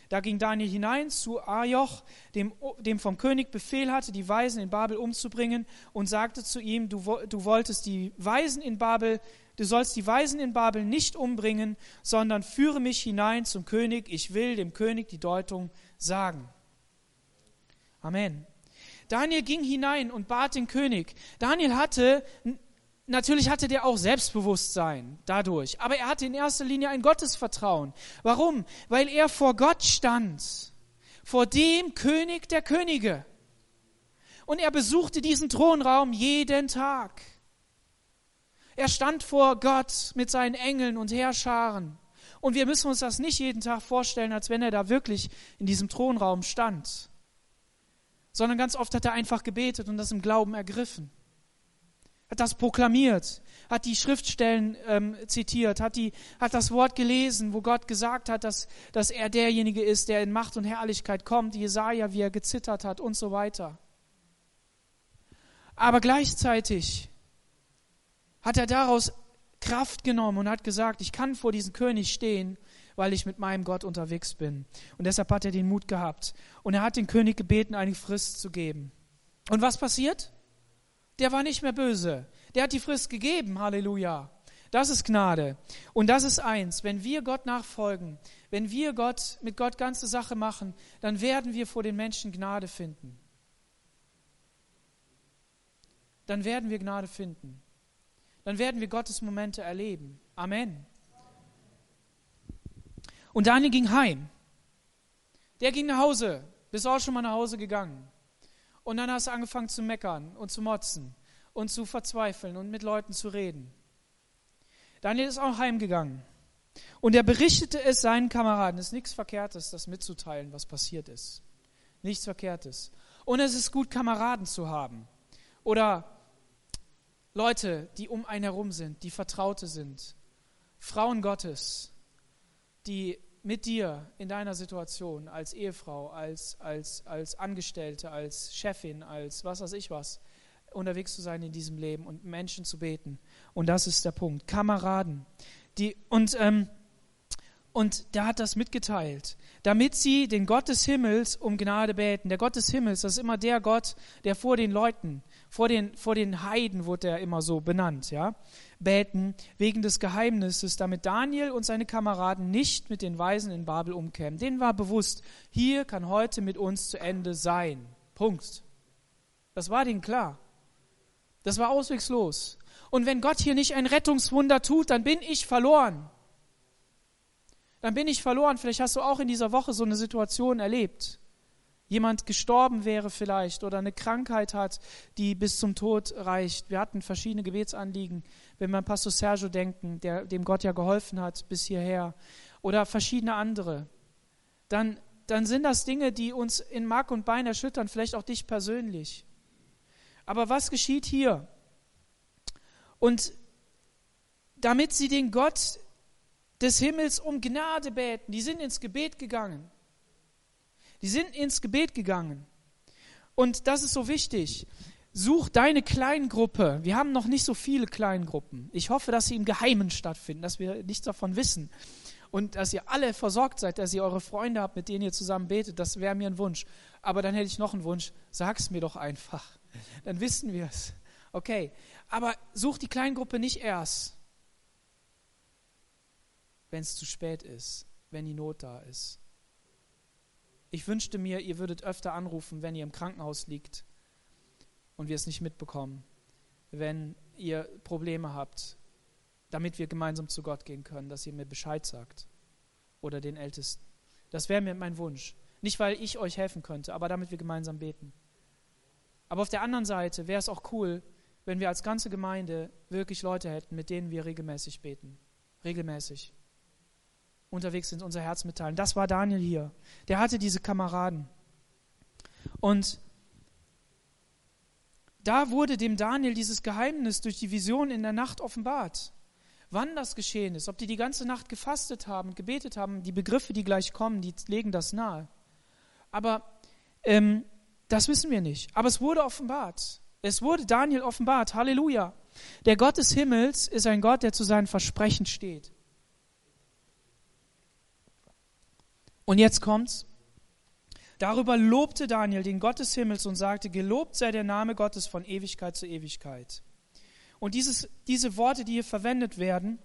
Da ging Daniel hinein zu Ajoch, dem, dem vom König Befehl hatte, die Weisen in Babel umzubringen, und sagte zu ihm, du, du wolltest die Weisen in Babel, du sollst die Weisen in Babel nicht umbringen, sondern führe mich hinein zum König, ich will dem König die Deutung sagen. Amen. Daniel ging hinein und bat den König. Daniel hatte, natürlich hatte der auch Selbstbewusstsein dadurch, aber er hatte in erster Linie ein Gottesvertrauen. Warum? Weil er vor Gott stand, vor dem König der Könige. Und er besuchte diesen Thronraum jeden Tag. Er stand vor Gott mit seinen Engeln und Heerscharen. Und wir müssen uns das nicht jeden Tag vorstellen, als wenn er da wirklich in diesem Thronraum stand sondern ganz oft hat er einfach gebetet und das im Glauben ergriffen. Hat das proklamiert, hat die Schriftstellen ähm, zitiert, hat, die, hat das Wort gelesen, wo Gott gesagt hat, dass, dass er derjenige ist, der in Macht und Herrlichkeit kommt, Jesaja, wie er gezittert hat und so weiter. Aber gleichzeitig hat er daraus Kraft genommen und hat gesagt, ich kann vor diesem König stehen weil ich mit meinem Gott unterwegs bin. Und deshalb hat er den Mut gehabt. Und er hat den König gebeten, eine Frist zu geben. Und was passiert? Der war nicht mehr böse. Der hat die Frist gegeben. Halleluja. Das ist Gnade. Und das ist eins. Wenn wir Gott nachfolgen, wenn wir Gott, mit Gott ganze Sache machen, dann werden wir vor den Menschen Gnade finden. Dann werden wir Gnade finden. Dann werden wir Gottes Momente erleben. Amen. Und Daniel ging heim. Der ging nach Hause. Bist auch schon mal nach Hause gegangen. Und dann hast du angefangen zu meckern und zu motzen und zu verzweifeln und mit Leuten zu reden. Daniel ist auch heimgegangen. Und er berichtete es seinen Kameraden. Es ist nichts Verkehrtes, das mitzuteilen, was passiert ist. Nichts Verkehrtes. Und es ist gut, Kameraden zu haben. Oder Leute, die um einen herum sind, die Vertraute sind. Frauen Gottes, die mit dir in deiner Situation als Ehefrau, als, als, als Angestellte, als Chefin, als was weiß ich was, unterwegs zu sein in diesem Leben und Menschen zu beten. Und das ist der Punkt. Kameraden. Die, und, ähm, und der hat das mitgeteilt, damit sie den Gott des Himmels um Gnade beten. Der Gott des Himmels, das ist immer der Gott, der vor den Leuten, vor den, vor den Heiden wurde er immer so benannt, ja beten wegen des Geheimnisses, damit Daniel und seine Kameraden nicht mit den Weisen in Babel umkämen. Denen war bewusst, hier kann heute mit uns zu Ende sein. Punkt. Das war denen klar. Das war auswegslos. Und wenn Gott hier nicht ein Rettungswunder tut, dann bin ich verloren. Dann bin ich verloren. Vielleicht hast du auch in dieser Woche so eine Situation erlebt jemand gestorben wäre vielleicht oder eine Krankheit hat, die bis zum Tod reicht. Wir hatten verschiedene Gebetsanliegen, wenn wir an Pastor Sergio denken, der, dem Gott ja geholfen hat bis hierher, oder verschiedene andere. Dann, dann sind das Dinge, die uns in Mark und Bein erschüttern, vielleicht auch dich persönlich. Aber was geschieht hier? Und damit sie den Gott des Himmels um Gnade beten, die sind ins Gebet gegangen. Die sind ins Gebet gegangen. Und das ist so wichtig. Such deine Kleingruppe. Wir haben noch nicht so viele Kleingruppen. Ich hoffe, dass sie im Geheimen stattfinden, dass wir nichts davon wissen. Und dass ihr alle versorgt seid, dass ihr eure Freunde habt, mit denen ihr zusammen betet. Das wäre mir ein Wunsch. Aber dann hätte ich noch einen Wunsch. Sag's mir doch einfach. Dann wissen wir es. Okay. Aber such die Kleingruppe nicht erst, wenn es zu spät ist, wenn die Not da ist. Ich wünschte mir, ihr würdet öfter anrufen, wenn ihr im Krankenhaus liegt und wir es nicht mitbekommen, wenn ihr Probleme habt, damit wir gemeinsam zu Gott gehen können, dass ihr mir Bescheid sagt oder den Ältesten. Das wäre mir mein Wunsch. Nicht, weil ich euch helfen könnte, aber damit wir gemeinsam beten. Aber auf der anderen Seite wäre es auch cool, wenn wir als ganze Gemeinde wirklich Leute hätten, mit denen wir regelmäßig beten. Regelmäßig. Unterwegs sind, unser Herz mitteilen. Das war Daniel hier. Der hatte diese Kameraden. Und da wurde dem Daniel dieses Geheimnis durch die Vision in der Nacht offenbart. Wann das geschehen ist, ob die die ganze Nacht gefastet haben, gebetet haben, die Begriffe, die gleich kommen, die legen das nahe. Aber ähm, das wissen wir nicht. Aber es wurde offenbart. Es wurde Daniel offenbart. Halleluja. Der Gott des Himmels ist ein Gott, der zu seinen Versprechen steht. Und jetzt kommt's. Darüber lobte Daniel den Gott des Himmels und sagte, gelobt sei der Name Gottes von Ewigkeit zu Ewigkeit. Und dieses, diese Worte, die hier verwendet werden,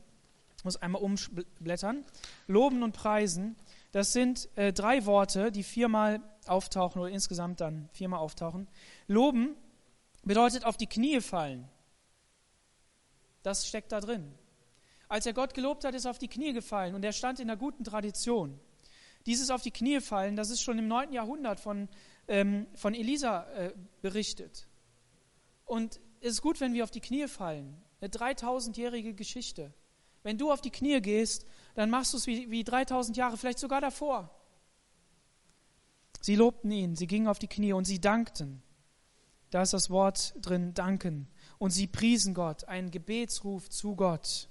muss einmal umblättern, loben und preisen, das sind äh, drei Worte, die viermal auftauchen oder insgesamt dann viermal auftauchen. Loben bedeutet auf die Knie fallen. Das steckt da drin. Als er Gott gelobt hat, ist er auf die Knie gefallen und er stand in der guten Tradition. Dieses auf die Knie fallen, das ist schon im 9. Jahrhundert von, ähm, von Elisa äh, berichtet. Und es ist gut, wenn wir auf die Knie fallen. Eine 3000-jährige Geschichte. Wenn du auf die Knie gehst, dann machst du es wie, wie 3000 Jahre, vielleicht sogar davor. Sie lobten ihn, sie gingen auf die Knie und sie dankten. Da ist das Wort drin, danken. Und sie priesen Gott, einen Gebetsruf zu Gott.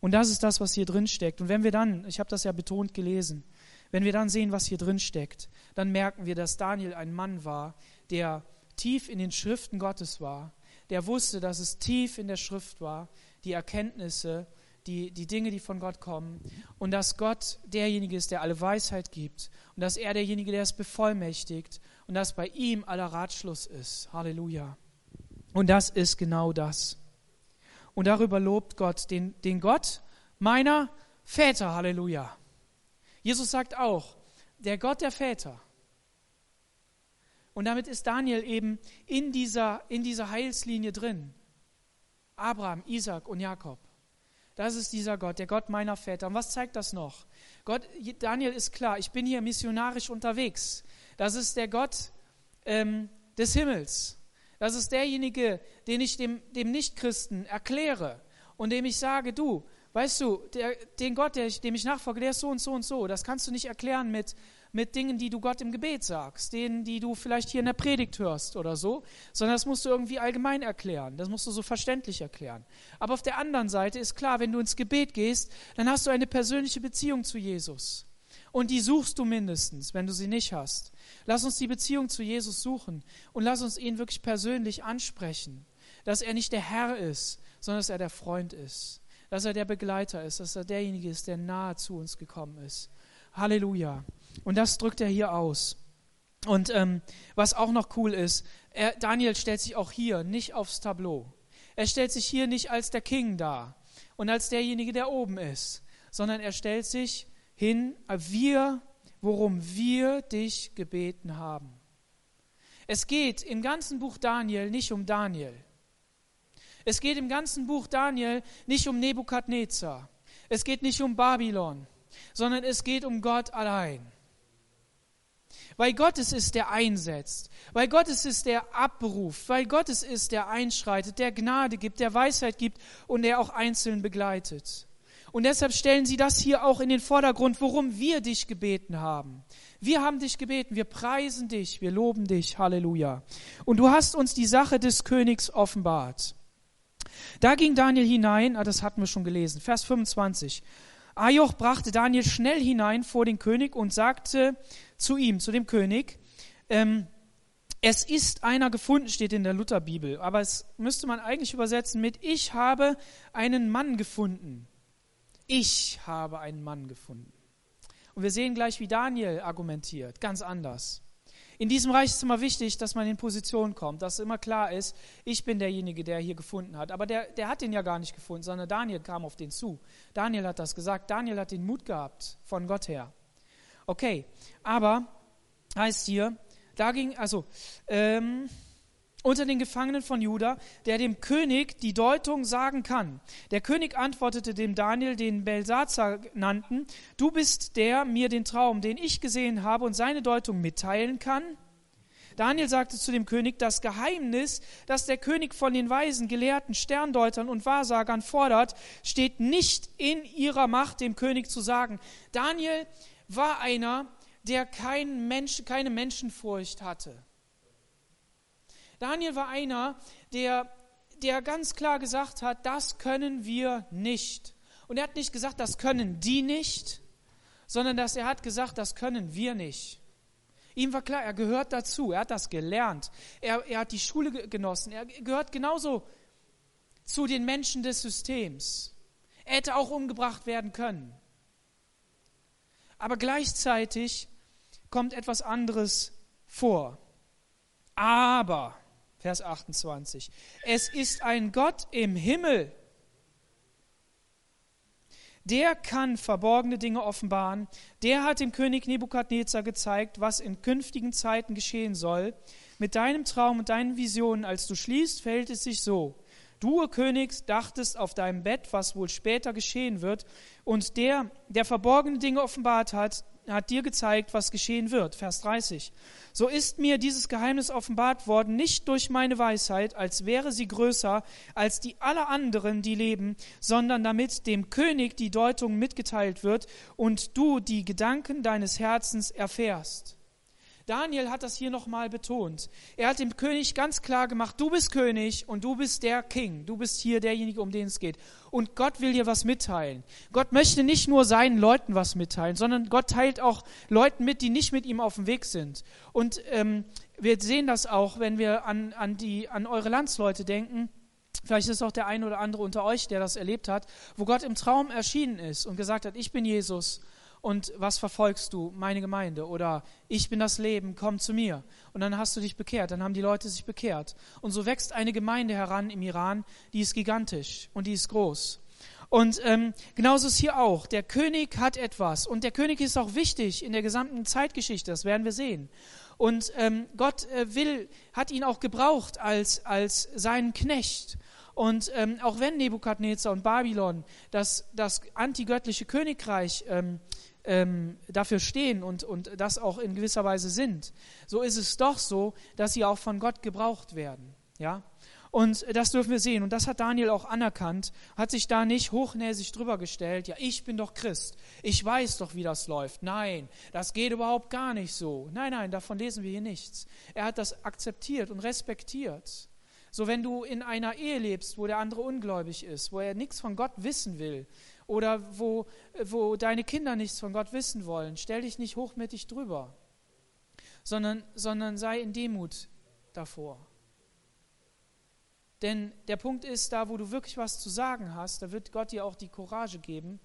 Und das ist das, was hier drin steckt. Und wenn wir dann, ich habe das ja betont gelesen, wenn wir dann sehen, was hier drin steckt, dann merken wir, dass Daniel ein Mann war, der tief in den Schriften Gottes war, der wusste, dass es tief in der Schrift war, die Erkenntnisse, die, die Dinge, die von Gott kommen, und dass Gott derjenige ist, der alle Weisheit gibt, und dass er derjenige, der es bevollmächtigt, und dass bei ihm aller Ratschluss ist. Halleluja. Und das ist genau das. Und darüber lobt Gott den, den Gott meiner Väter. Halleluja. Jesus sagt auch, der Gott der Väter. Und damit ist Daniel eben in dieser, in dieser Heilslinie drin. Abraham, Isaac und Jakob. Das ist dieser Gott, der Gott meiner Väter. Und was zeigt das noch? Gott, Daniel ist klar, ich bin hier missionarisch unterwegs. Das ist der Gott ähm, des Himmels. Das ist derjenige, den ich dem, dem Nichtchristen erkläre und dem ich sage, du, Weißt du, der, den Gott, der, dem ich nachfolge, der ist so und so und so. Das kannst du nicht erklären mit, mit Dingen, die du Gott im Gebet sagst, denen, die du vielleicht hier in der Predigt hörst oder so, sondern das musst du irgendwie allgemein erklären. Das musst du so verständlich erklären. Aber auf der anderen Seite ist klar, wenn du ins Gebet gehst, dann hast du eine persönliche Beziehung zu Jesus. Und die suchst du mindestens, wenn du sie nicht hast. Lass uns die Beziehung zu Jesus suchen und lass uns ihn wirklich persönlich ansprechen, dass er nicht der Herr ist, sondern dass er der Freund ist dass er der Begleiter ist, dass er derjenige ist, der nahe zu uns gekommen ist. Halleluja. Und das drückt er hier aus. Und ähm, was auch noch cool ist, er, Daniel stellt sich auch hier nicht aufs Tableau. Er stellt sich hier nicht als der King dar und als derjenige, der oben ist, sondern er stellt sich hin, wir, worum wir dich gebeten haben. Es geht im ganzen Buch Daniel nicht um Daniel. Es geht im ganzen Buch Daniel nicht um Nebukadnezar. Es geht nicht um Babylon, sondern es geht um Gott allein. Weil Gott es ist, der einsetzt. Weil Gott es ist, der abberuft. Weil Gott es ist, der einschreitet, der Gnade gibt, der Weisheit gibt und der auch einzeln begleitet. Und deshalb stellen sie das hier auch in den Vordergrund, worum wir dich gebeten haben. Wir haben dich gebeten, wir preisen dich, wir loben dich, Halleluja. Und du hast uns die Sache des Königs offenbart. Da ging Daniel hinein, ah, das hatten wir schon gelesen, Vers 25. Ajoch brachte Daniel schnell hinein vor den König und sagte zu ihm, zu dem König, ähm, es ist einer gefunden, steht in der Lutherbibel, aber es müsste man eigentlich übersetzen mit, ich habe einen Mann gefunden. Ich habe einen Mann gefunden. Und wir sehen gleich, wie Daniel argumentiert, ganz anders. In diesem Reich ist es immer wichtig, dass man in Position kommt, dass immer klar ist, ich bin derjenige, der hier gefunden hat. Aber der, der hat den ja gar nicht gefunden, sondern Daniel kam auf den zu. Daniel hat das gesagt. Daniel hat den Mut gehabt von Gott her. Okay, aber heißt hier, da ging, also, ähm, unter den Gefangenen von Juda, der dem König die Deutung sagen kann. Der König antwortete dem Daniel, den Belsazar nannten, du bist der mir den Traum, den ich gesehen habe und seine Deutung mitteilen kann. Daniel sagte zu dem König, das Geheimnis, das der König von den Weisen, Gelehrten, Sterndeutern und Wahrsagern fordert, steht nicht in ihrer Macht, dem König zu sagen. Daniel war einer, der kein Mensch, keine Menschenfurcht hatte. Daniel war einer, der, der ganz klar gesagt hat, das können wir nicht. Und er hat nicht gesagt, das können die nicht, sondern dass er hat gesagt, das können wir nicht. Ihm war klar, er gehört dazu, er hat das gelernt, er, er hat die Schule genossen, er gehört genauso zu den Menschen des Systems. Er hätte auch umgebracht werden können. Aber gleichzeitig kommt etwas anderes vor. Aber, Vers 28, es ist ein Gott im Himmel, der kann verborgene Dinge offenbaren. Der hat dem König Nebukadnezar gezeigt, was in künftigen Zeiten geschehen soll. Mit deinem Traum und deinen Visionen, als du schließt, verhält es sich so. Du, König, dachtest auf deinem Bett, was wohl später geschehen wird, und der, der verborgene Dinge offenbart hat, hat dir gezeigt, was geschehen wird. Vers 30. So ist mir dieses Geheimnis offenbart worden, nicht durch meine Weisheit, als wäre sie größer als die aller anderen, die leben, sondern damit dem König die Deutung mitgeteilt wird und du die Gedanken deines Herzens erfährst. Daniel hat das hier nochmal betont. Er hat dem König ganz klar gemacht, du bist König und du bist der King. Du bist hier derjenige, um den es geht. Und Gott will dir was mitteilen. Gott möchte nicht nur seinen Leuten was mitteilen, sondern Gott teilt auch Leuten mit, die nicht mit ihm auf dem Weg sind. Und ähm, wir sehen das auch, wenn wir an, an, die, an eure Landsleute denken. Vielleicht ist auch der eine oder andere unter euch, der das erlebt hat, wo Gott im Traum erschienen ist und gesagt hat, ich bin Jesus und was verfolgst du? Meine Gemeinde oder ich bin das Leben, komm zu mir. Und dann hast du dich bekehrt, dann haben die Leute sich bekehrt. Und so wächst eine Gemeinde heran im Iran, die ist gigantisch und die ist groß. Und ähm, genauso ist hier auch. Der König hat etwas und der König ist auch wichtig in der gesamten Zeitgeschichte, das werden wir sehen. Und ähm, Gott äh, will, hat ihn auch gebraucht als, als seinen Knecht. Und ähm, auch wenn Nebukadnezar und Babylon das, das antigöttliche Königreich ähm, ähm, dafür stehen und, und das auch in gewisser Weise sind, so ist es doch so, dass sie auch von Gott gebraucht werden. Ja? Und das dürfen wir sehen. Und das hat Daniel auch anerkannt, hat sich da nicht hochnäsig drüber gestellt. Ja, ich bin doch Christ. Ich weiß doch, wie das läuft. Nein, das geht überhaupt gar nicht so. Nein, nein, davon lesen wir hier nichts. Er hat das akzeptiert und respektiert. So, wenn du in einer Ehe lebst, wo der andere ungläubig ist, wo er nichts von Gott wissen will, oder wo, wo deine Kinder nichts von Gott wissen wollen. Stell dich nicht hochmütig drüber, sondern, sondern sei in Demut davor. Denn der Punkt ist, da wo du wirklich was zu sagen hast, da wird Gott dir auch die Courage geben,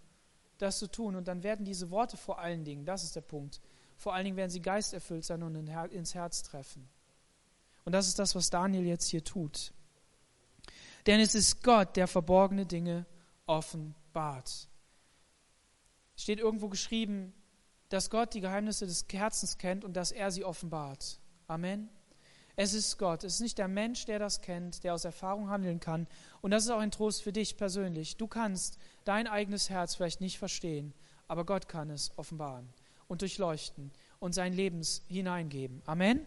das zu tun. Und dann werden diese Worte vor allen Dingen, das ist der Punkt, vor allen Dingen werden sie geisterfüllt sein und ins Herz treffen. Und das ist das, was Daniel jetzt hier tut. Denn es ist Gott, der verborgene Dinge offenbart. Steht irgendwo geschrieben, dass Gott die Geheimnisse des Herzens kennt und dass er sie offenbart. Amen. Es ist Gott, es ist nicht der Mensch, der das kennt, der aus Erfahrung handeln kann. Und das ist auch ein Trost für dich persönlich. Du kannst dein eigenes Herz vielleicht nicht verstehen, aber Gott kann es offenbaren und durchleuchten und sein Lebens hineingeben. Amen.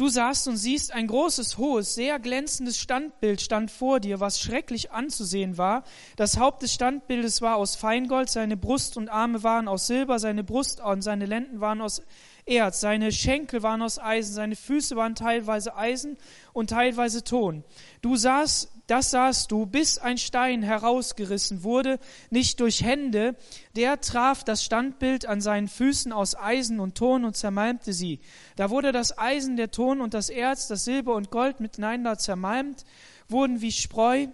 Du sahst und siehst ein großes, hohes, sehr glänzendes Standbild stand vor dir, was schrecklich anzusehen war. Das Haupt des Standbildes war aus Feingold, seine Brust und Arme waren aus Silber, seine Brust und seine Lenden waren aus Erz, seine Schenkel waren aus Eisen, seine Füße waren teilweise Eisen und teilweise Ton. Du sahst, das sahst du, bis ein Stein herausgerissen wurde, nicht durch Hände, der traf das Standbild an seinen Füßen aus Eisen und Ton und zermalmte sie. Da wurde das Eisen, der Ton und das Erz, das Silber und Gold miteinander zermalmt, wurden wie Spreu,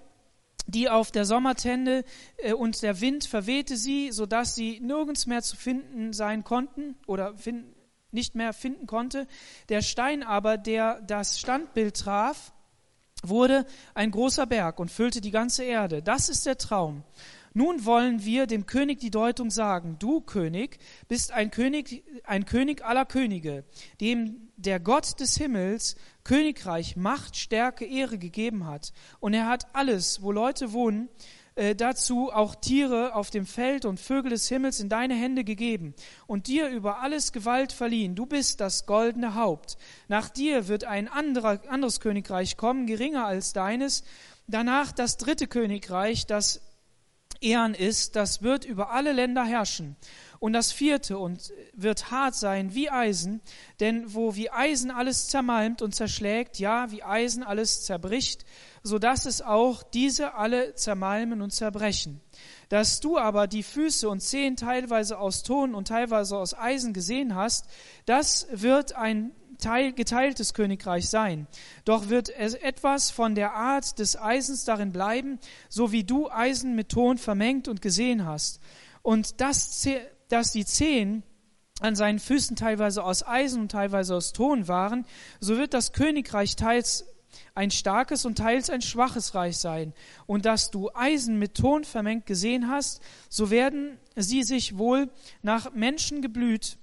die auf der Sommertende äh, und der Wind verwehte sie, so dass sie nirgends mehr zu finden sein konnten oder finden, nicht mehr finden konnte. Der Stein aber, der das Standbild traf, wurde ein großer Berg und füllte die ganze Erde. Das ist der Traum. Nun wollen wir dem König die Deutung sagen. Du, König, bist ein König, ein König aller Könige, dem der Gott des Himmels Königreich, Macht, Stärke, Ehre gegeben hat. Und er hat alles, wo Leute wohnen, äh, dazu auch Tiere auf dem Feld und Vögel des Himmels in deine Hände gegeben und dir über alles Gewalt verliehen. Du bist das goldene Haupt. Nach dir wird ein anderer, anderes Königreich kommen, geringer als deines. Danach das dritte Königreich, das Ehren ist, das wird über alle Länder herrschen. Und das vierte und wird hart sein wie Eisen, denn wo wie Eisen alles zermalmt und zerschlägt, ja, wie Eisen alles zerbricht, so dass es auch diese alle zermalmen und zerbrechen. Dass du aber die Füße und Zehen teilweise aus Ton und teilweise aus Eisen gesehen hast, das wird ein Teil, geteiltes Königreich sein. Doch wird es etwas von der Art des Eisens darin bleiben, so wie du Eisen mit Ton vermengt und gesehen hast. Und das, dass die Zehen an seinen Füßen teilweise aus Eisen und teilweise aus Ton waren, so wird das Königreich teils ein starkes und teils ein schwaches Reich sein. Und dass du Eisen mit Ton vermengt gesehen hast, so werden sie sich wohl nach Menschengeblüt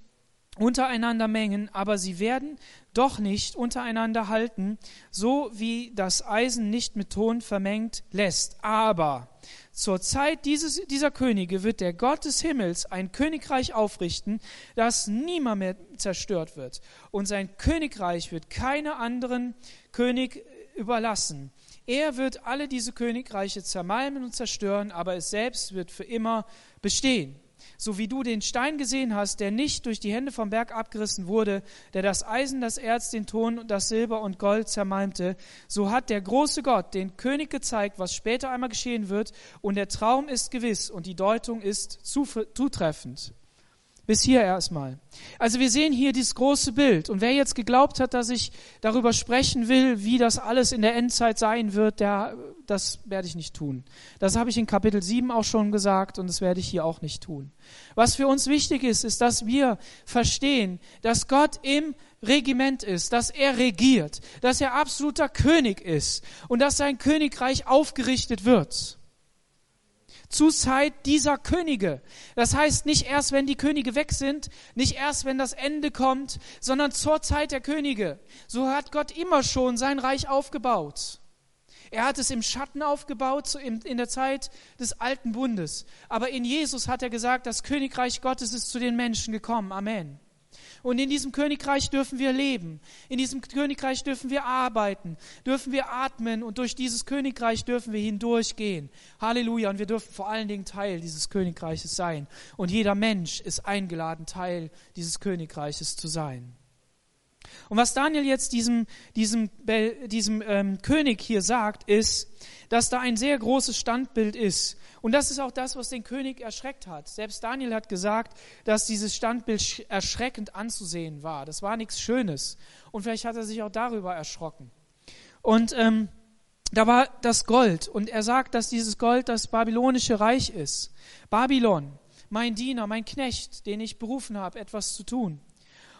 untereinander mengen, aber sie werden doch nicht untereinander halten, so wie das Eisen nicht mit Ton vermengt lässt. Aber zur Zeit dieses, dieser Könige wird der Gott des Himmels ein Königreich aufrichten, das niemand mehr zerstört wird. Und sein Königreich wird keiner anderen König überlassen. Er wird alle diese Königreiche zermalmen und zerstören, aber es selbst wird für immer bestehen so wie du den Stein gesehen hast, der nicht durch die Hände vom Berg abgerissen wurde, der das Eisen, das Erz, den Ton, das Silber und Gold zermalmte, so hat der große Gott den König gezeigt, was später einmal geschehen wird, und der Traum ist gewiss und die Deutung ist zutreffend. Bis hier erstmal. Also wir sehen hier dieses große Bild. Und wer jetzt geglaubt hat, dass ich darüber sprechen will, wie das alles in der Endzeit sein wird, der, das werde ich nicht tun. Das habe ich in Kapitel 7 auch schon gesagt und das werde ich hier auch nicht tun. Was für uns wichtig ist, ist, dass wir verstehen, dass Gott im Regiment ist, dass er regiert, dass er absoluter König ist und dass sein Königreich aufgerichtet wird zu Zeit dieser Könige. Das heißt nicht erst, wenn die Könige weg sind, nicht erst, wenn das Ende kommt, sondern zur Zeit der Könige. So hat Gott immer schon sein Reich aufgebaut. Er hat es im Schatten aufgebaut in der Zeit des alten Bundes. Aber in Jesus hat er gesagt, das Königreich Gottes ist zu den Menschen gekommen. Amen. Und in diesem Königreich dürfen wir leben. In diesem Königreich dürfen wir arbeiten, dürfen wir atmen und durch dieses Königreich dürfen wir hindurchgehen. Halleluja. Und wir dürfen vor allen Dingen Teil dieses Königreiches sein. Und jeder Mensch ist eingeladen, Teil dieses Königreiches zu sein. Und was Daniel jetzt diesem, diesem, diesem ähm, König hier sagt, ist, dass da ein sehr großes Standbild ist. Und das ist auch das, was den König erschreckt hat. Selbst Daniel hat gesagt, dass dieses Standbild erschreckend anzusehen war. Das war nichts Schönes. Und vielleicht hat er sich auch darüber erschrocken. Und ähm, da war das Gold. Und er sagt, dass dieses Gold das babylonische Reich ist. Babylon, mein Diener, mein Knecht, den ich berufen habe, etwas zu tun.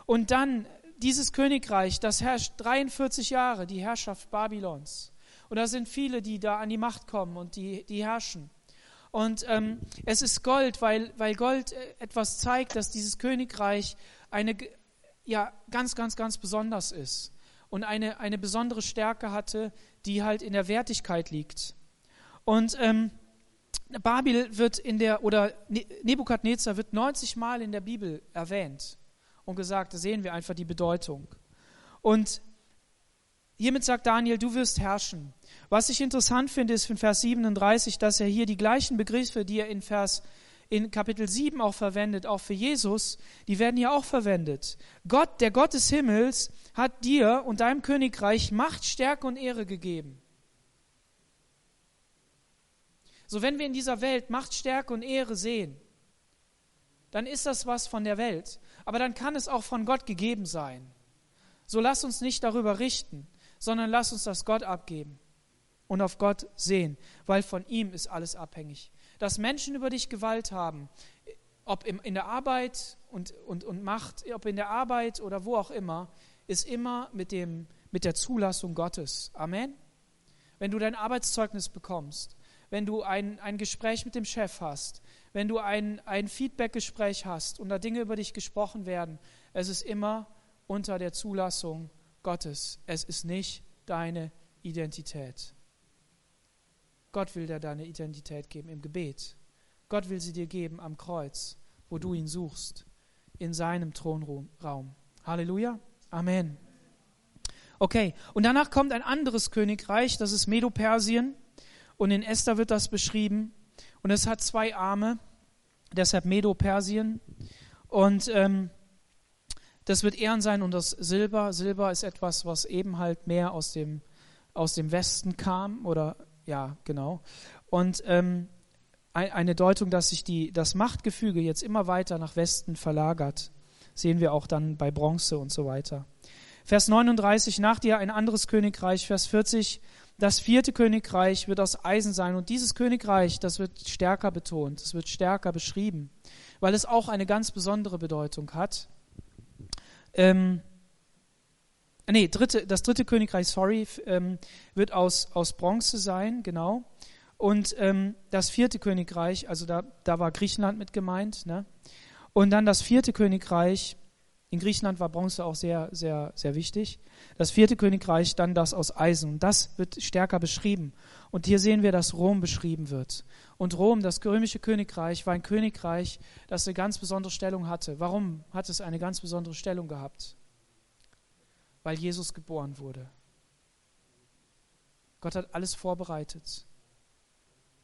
Und dann dieses Königreich, das herrscht 43 Jahre, die Herrschaft Babylons. Und da sind viele, die da an die Macht kommen und die, die herrschen. Und ähm, es ist Gold, weil, weil Gold äh, etwas zeigt, dass dieses Königreich eine, ja, ganz, ganz, ganz besonders ist und eine, eine besondere Stärke hatte, die halt in der Wertigkeit liegt. Und ähm, Babil wird in der, oder ne-, Nebukadnezar wird 90 Mal in der Bibel erwähnt und gesagt, da sehen wir einfach die Bedeutung. Und hiermit sagt Daniel, du wirst herrschen. Was ich interessant finde, ist in Vers 37, dass er hier die gleichen Begriffe, die er in Vers in Kapitel 7 auch verwendet, auch für Jesus, die werden hier auch verwendet. Gott, der Gott des Himmels, hat dir und deinem Königreich Macht, Stärke und Ehre gegeben. So wenn wir in dieser Welt Macht, Stärke und Ehre sehen, dann ist das was von der Welt aber dann kann es auch von Gott gegeben sein. So lass uns nicht darüber richten, sondern lass uns das Gott abgeben und auf Gott sehen, weil von ihm ist alles abhängig. Dass Menschen über dich Gewalt haben, ob in der Arbeit und, und, und Macht, ob in der Arbeit oder wo auch immer, ist immer mit, dem, mit der Zulassung Gottes. Amen. Wenn du dein Arbeitszeugnis bekommst, wenn du ein, ein Gespräch mit dem Chef hast, wenn du ein, ein Feedback-Gespräch hast und da Dinge über dich gesprochen werden, es ist immer unter der Zulassung Gottes. Es ist nicht deine Identität. Gott will dir deine Identität geben im Gebet. Gott will sie dir geben am Kreuz, wo du ihn suchst, in seinem Thronraum. Halleluja. Amen. Okay, und danach kommt ein anderes Königreich, das ist Medo-Persien. Und in Esther wird das beschrieben. Und es hat zwei Arme, deshalb Medo-Persien. Und ähm, das wird Ehren sein und das Silber. Silber ist etwas, was eben halt mehr aus dem, aus dem Westen kam. Oder ja, genau. Und ähm, eine Deutung, dass sich die, das Machtgefüge jetzt immer weiter nach Westen verlagert. Sehen wir auch dann bei Bronze und so weiter. Vers 39, nach dir ein anderes Königreich. Vers 40, das vierte Königreich wird aus Eisen sein. Und dieses Königreich, das wird stärker betont, es wird stärker beschrieben, weil es auch eine ganz besondere Bedeutung hat. Ähm, nee, dritte, das dritte Königreich, sorry, ähm, wird aus, aus Bronze sein, genau. Und ähm, das vierte Königreich, also da, da war Griechenland mit gemeint. Ne? Und dann das vierte Königreich, in Griechenland war Bronze auch sehr, sehr, sehr wichtig. Das vierte Königreich, dann das aus Eisen. Und das wird stärker beschrieben. Und hier sehen wir, dass Rom beschrieben wird. Und Rom, das römische Königreich, war ein Königreich, das eine ganz besondere Stellung hatte. Warum hat es eine ganz besondere Stellung gehabt? Weil Jesus geboren wurde. Gott hat alles vorbereitet.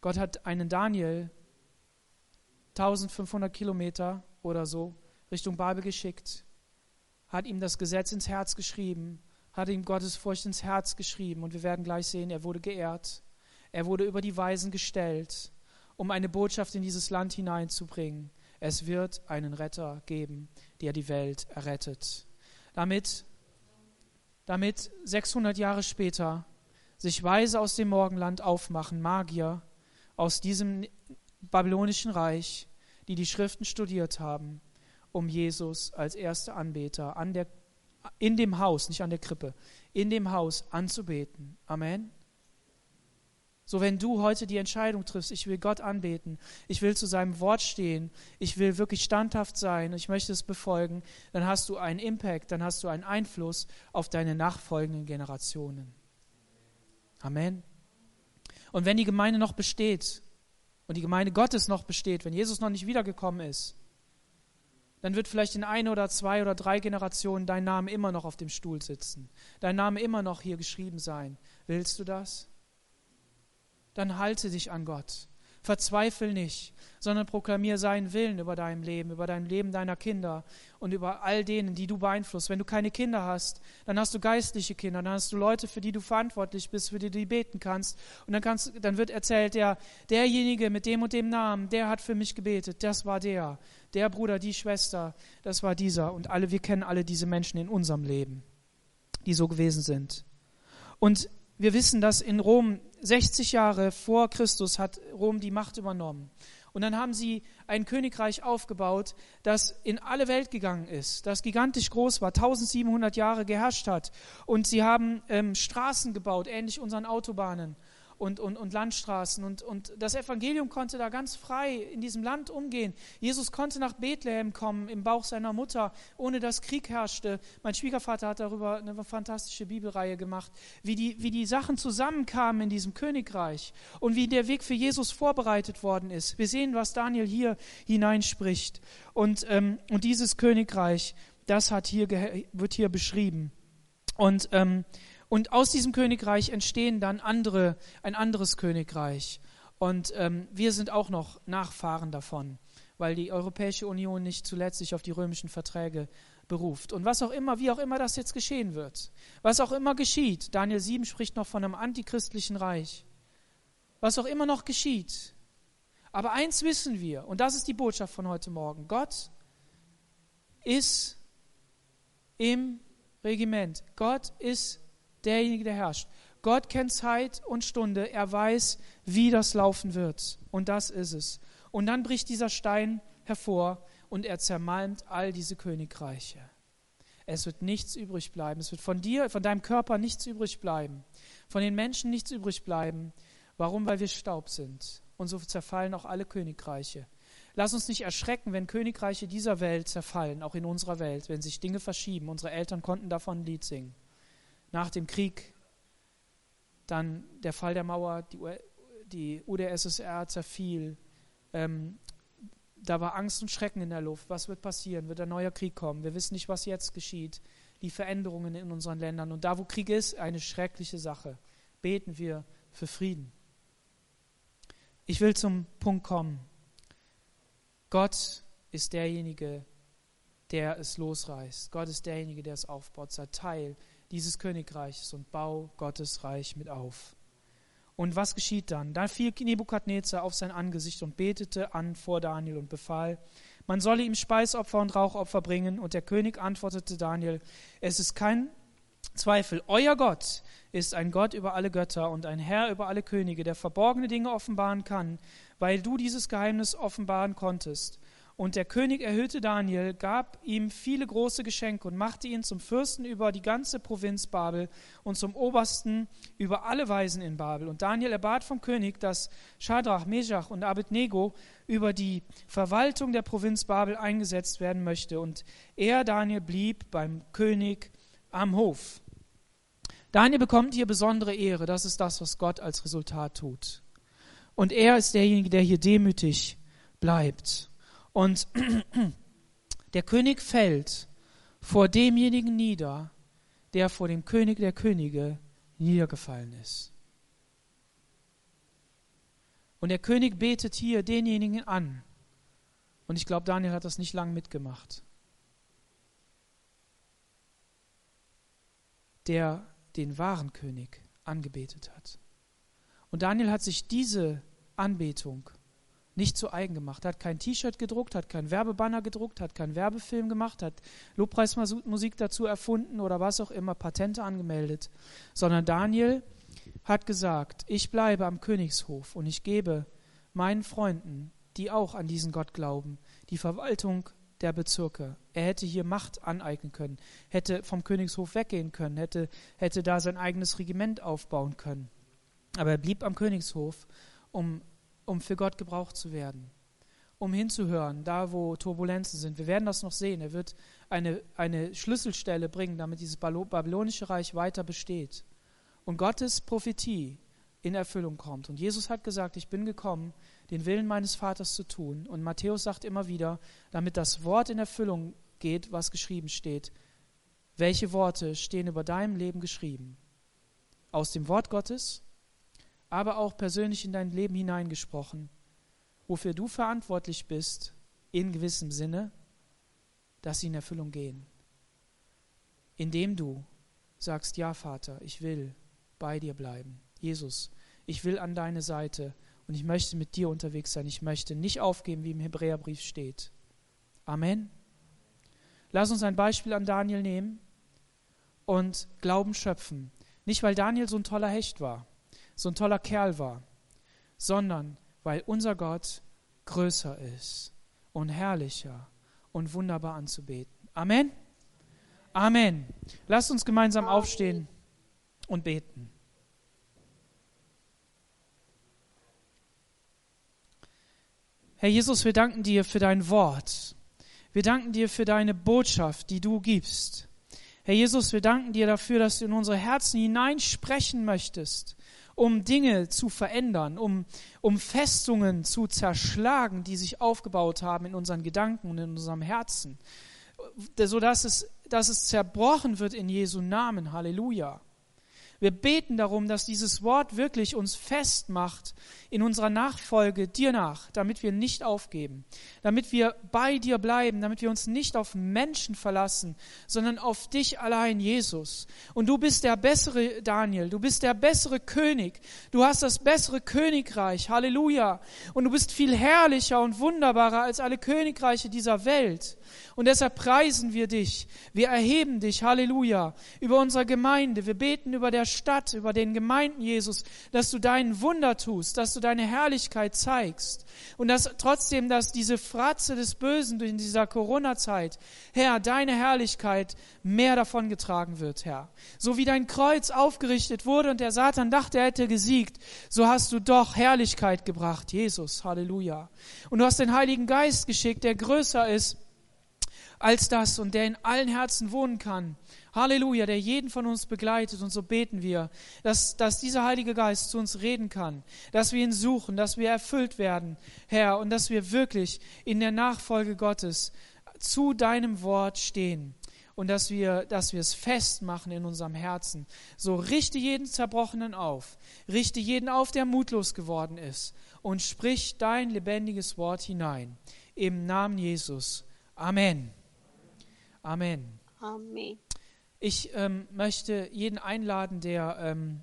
Gott hat einen Daniel 1500 Kilometer oder so Richtung Babel geschickt, hat ihm das Gesetz ins Herz geschrieben, hat ihm Gottes Furcht ins Herz geschrieben und wir werden gleich sehen, er wurde geehrt, er wurde über die Weisen gestellt, um eine Botschaft in dieses Land hineinzubringen. Es wird einen Retter geben, der die Welt errettet. Damit, damit 600 Jahre später sich Weise aus dem Morgenland aufmachen, Magier, aus diesem babylonischen Reich, die die Schriften studiert haben, um Jesus als erster Anbeter an der, in dem Haus, nicht an der Krippe, in dem Haus anzubeten. Amen. So, wenn du heute die Entscheidung triffst, ich will Gott anbeten, ich will zu seinem Wort stehen, ich will wirklich standhaft sein, ich möchte es befolgen, dann hast du einen Impact, dann hast du einen Einfluss auf deine nachfolgenden Generationen. Amen. Und wenn die Gemeinde noch besteht und die Gemeinde Gottes noch besteht, wenn Jesus noch nicht wiedergekommen ist, dann wird vielleicht in eine oder zwei oder drei Generationen dein Name immer noch auf dem Stuhl sitzen, dein Name immer noch hier geschrieben sein. Willst du das? Dann halte dich an Gott. Verzweifel nicht, sondern proklamier seinen Willen über dein Leben, über dein Leben deiner Kinder und über all denen, die du beeinflusst. Wenn du keine Kinder hast, dann hast du geistliche Kinder, dann hast du Leute, für die du verantwortlich bist, für die du beten kannst. Und dann, kannst, dann wird erzählt, der, derjenige mit dem und dem Namen, der hat für mich gebetet, das war der. Der Bruder, die Schwester, das war dieser. Und alle, wir kennen alle diese Menschen in unserem Leben, die so gewesen sind. Und wir wissen, dass in Rom 60 Jahre vor Christus hat Rom die Macht übernommen. Und dann haben sie ein Königreich aufgebaut, das in alle Welt gegangen ist, das gigantisch groß war, 1700 Jahre geherrscht hat. Und sie haben ähm, Straßen gebaut, ähnlich unseren Autobahnen und, und, und Landstraßen. Und, und das Evangelium konnte da ganz frei in diesem Land umgehen. Jesus konnte nach Bethlehem kommen, im Bauch seiner Mutter, ohne dass Krieg herrschte. Mein Schwiegervater hat darüber eine fantastische Bibelreihe gemacht, wie die, wie die Sachen zusammenkamen in diesem Königreich und wie der Weg für Jesus vorbereitet worden ist. Wir sehen, was Daniel hier hineinspricht. Und, ähm, und dieses Königreich, das hat hier, wird hier beschrieben. Und ähm, und aus diesem Königreich entstehen dann andere, ein anderes Königreich. Und ähm, wir sind auch noch Nachfahren davon, weil die Europäische Union nicht zuletzt sich auf die römischen Verträge beruft. Und was auch immer, wie auch immer das jetzt geschehen wird, was auch immer geschieht, Daniel 7 spricht noch von einem antichristlichen Reich, was auch immer noch geschieht. Aber eins wissen wir, und das ist die Botschaft von heute Morgen, Gott ist im Regiment. Gott ist derjenige, der herrscht. Gott kennt Zeit und Stunde. Er weiß, wie das laufen wird. Und das ist es. Und dann bricht dieser Stein hervor und er zermalmt all diese Königreiche. Es wird nichts übrig bleiben. Es wird von dir, von deinem Körper nichts übrig bleiben. Von den Menschen nichts übrig bleiben. Warum? Weil wir Staub sind. Und so zerfallen auch alle Königreiche. Lass uns nicht erschrecken, wenn Königreiche dieser Welt zerfallen, auch in unserer Welt, wenn sich Dinge verschieben. Unsere Eltern konnten davon ein Lied singen nach dem Krieg dann der Fall der Mauer, die, die UdSSR zerfiel, ähm, da war Angst und Schrecken in der Luft. Was wird passieren? Wird ein neuer Krieg kommen? Wir wissen nicht, was jetzt geschieht. Die Veränderungen in unseren Ländern. Und da, wo Krieg ist, eine schreckliche Sache. Beten wir für Frieden. Ich will zum Punkt kommen. Gott ist derjenige, der es losreißt. Gott ist derjenige, der es aufbaut. Sei Teil dieses Königreiches und bau Gottes Reich mit auf. Und was geschieht dann? Da fiel Nebukadnezar auf sein Angesicht und betete an vor Daniel und befahl, man solle ihm Speisopfer und Rauchopfer bringen. Und der König antwortete Daniel, es ist kein Zweifel, euer Gott ist ein Gott über alle Götter und ein Herr über alle Könige, der verborgene Dinge offenbaren kann, weil du dieses Geheimnis offenbaren konntest. Und der König erhöhte Daniel, gab ihm viele große Geschenke und machte ihn zum Fürsten über die ganze Provinz Babel und zum Obersten über alle Weisen in Babel. Und Daniel erbat vom König, dass Schadrach, Meshach und Abednego über die Verwaltung der Provinz Babel eingesetzt werden möchte. Und er, Daniel, blieb beim König am Hof. Daniel bekommt hier besondere Ehre. Das ist das, was Gott als Resultat tut. Und er ist derjenige, der hier demütig bleibt. Und der König fällt vor demjenigen nieder, der vor dem König der Könige niedergefallen ist. Und der König betet hier denjenigen an. Und ich glaube, Daniel hat das nicht lang mitgemacht. Der den wahren König angebetet hat. Und Daniel hat sich diese Anbetung nicht zu eigen gemacht, hat kein T-Shirt gedruckt, hat kein Werbebanner gedruckt, hat keinen Werbefilm gemacht, hat Lobpreismusik dazu erfunden oder was auch immer, Patente angemeldet, sondern Daniel hat gesagt, ich bleibe am Königshof und ich gebe meinen Freunden, die auch an diesen Gott glauben, die Verwaltung der Bezirke. Er hätte hier Macht aneignen können, hätte vom Königshof weggehen können, hätte, hätte da sein eigenes Regiment aufbauen können. Aber er blieb am Königshof, um um für Gott gebraucht zu werden, um hinzuhören, da wo Turbulenzen sind. Wir werden das noch sehen. Er wird eine, eine Schlüsselstelle bringen, damit dieses babylonische Reich weiter besteht und Gottes Prophetie in Erfüllung kommt. Und Jesus hat gesagt, ich bin gekommen, den Willen meines Vaters zu tun. Und Matthäus sagt immer wieder, damit das Wort in Erfüllung geht, was geschrieben steht. Welche Worte stehen über deinem Leben geschrieben? Aus dem Wort Gottes aber auch persönlich in dein Leben hineingesprochen, wofür du verantwortlich bist, in gewissem Sinne, dass sie in Erfüllung gehen. Indem du sagst, ja Vater, ich will bei dir bleiben. Jesus, ich will an deine Seite und ich möchte mit dir unterwegs sein. Ich möchte nicht aufgeben, wie im Hebräerbrief steht. Amen. Lass uns ein Beispiel an Daniel nehmen und Glauben schöpfen. Nicht, weil Daniel so ein toller Hecht war, so ein toller Kerl war, sondern weil unser Gott größer ist und herrlicher und wunderbar anzubeten. Amen. Amen. Lasst uns gemeinsam aufstehen und beten. Herr Jesus, wir danken dir für dein Wort. Wir danken dir für deine Botschaft, die du gibst. Herr Jesus, wir danken dir dafür, dass du in unsere Herzen hineinsprechen möchtest um Dinge zu verändern, um, um Festungen zu zerschlagen, die sich aufgebaut haben in unseren Gedanken und in unserem Herzen, sodass es, dass es zerbrochen wird in Jesu Namen. Halleluja. Wir beten darum, dass dieses Wort wirklich uns festmacht in unserer Nachfolge dir nach, damit wir nicht aufgeben, damit wir bei dir bleiben, damit wir uns nicht auf Menschen verlassen, sondern auf dich allein, Jesus. Und du bist der bessere Daniel, du bist der bessere König, du hast das bessere Königreich, Halleluja. Und du bist viel herrlicher und wunderbarer als alle Königreiche dieser Welt. Und deshalb preisen wir dich. Wir erheben dich, Halleluja, über unsere Gemeinde. Wir beten über der Stadt, über den Gemeinden, Jesus, dass du deinen Wunder tust, dass du deine Herrlichkeit zeigst. Und dass trotzdem, dass diese Fratze des Bösen in dieser Corona-Zeit, Herr, deine Herrlichkeit mehr davon getragen wird, Herr. So wie dein Kreuz aufgerichtet wurde und der Satan dachte, er hätte gesiegt, so hast du doch Herrlichkeit gebracht, Jesus, Halleluja. Und du hast den Heiligen Geist geschickt, der größer ist als das und der in allen Herzen wohnen kann. Halleluja, der jeden von uns begleitet. Und so beten wir, dass, dass dieser Heilige Geist zu uns reden kann, dass wir ihn suchen, dass wir erfüllt werden, Herr, und dass wir wirklich in der Nachfolge Gottes zu deinem Wort stehen und dass wir, dass wir es festmachen in unserem Herzen. So richte jeden Zerbrochenen auf, richte jeden auf, der mutlos geworden ist und sprich dein lebendiges Wort hinein. Im Namen Jesus. Amen. Amen. Amen. Ich ähm, möchte jeden einladen, der ähm,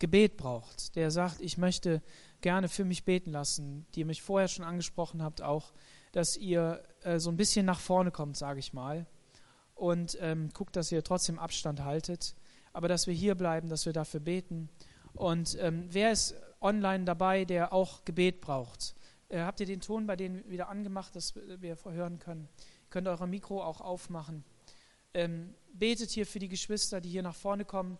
Gebet braucht, der sagt, ich möchte gerne für mich beten lassen, die ihr mich vorher schon angesprochen habt, auch, dass ihr äh, so ein bisschen nach vorne kommt, sage ich mal, und ähm, guckt, dass ihr trotzdem Abstand haltet, aber dass wir hier bleiben, dass wir dafür beten. Und ähm, wer ist online dabei, der auch Gebet braucht? Äh, habt ihr den Ton bei denen wieder angemacht, dass wir hören können? Ihr könnt eure Mikro auch aufmachen. Ähm, betet hier für die Geschwister, die hier nach vorne kommen.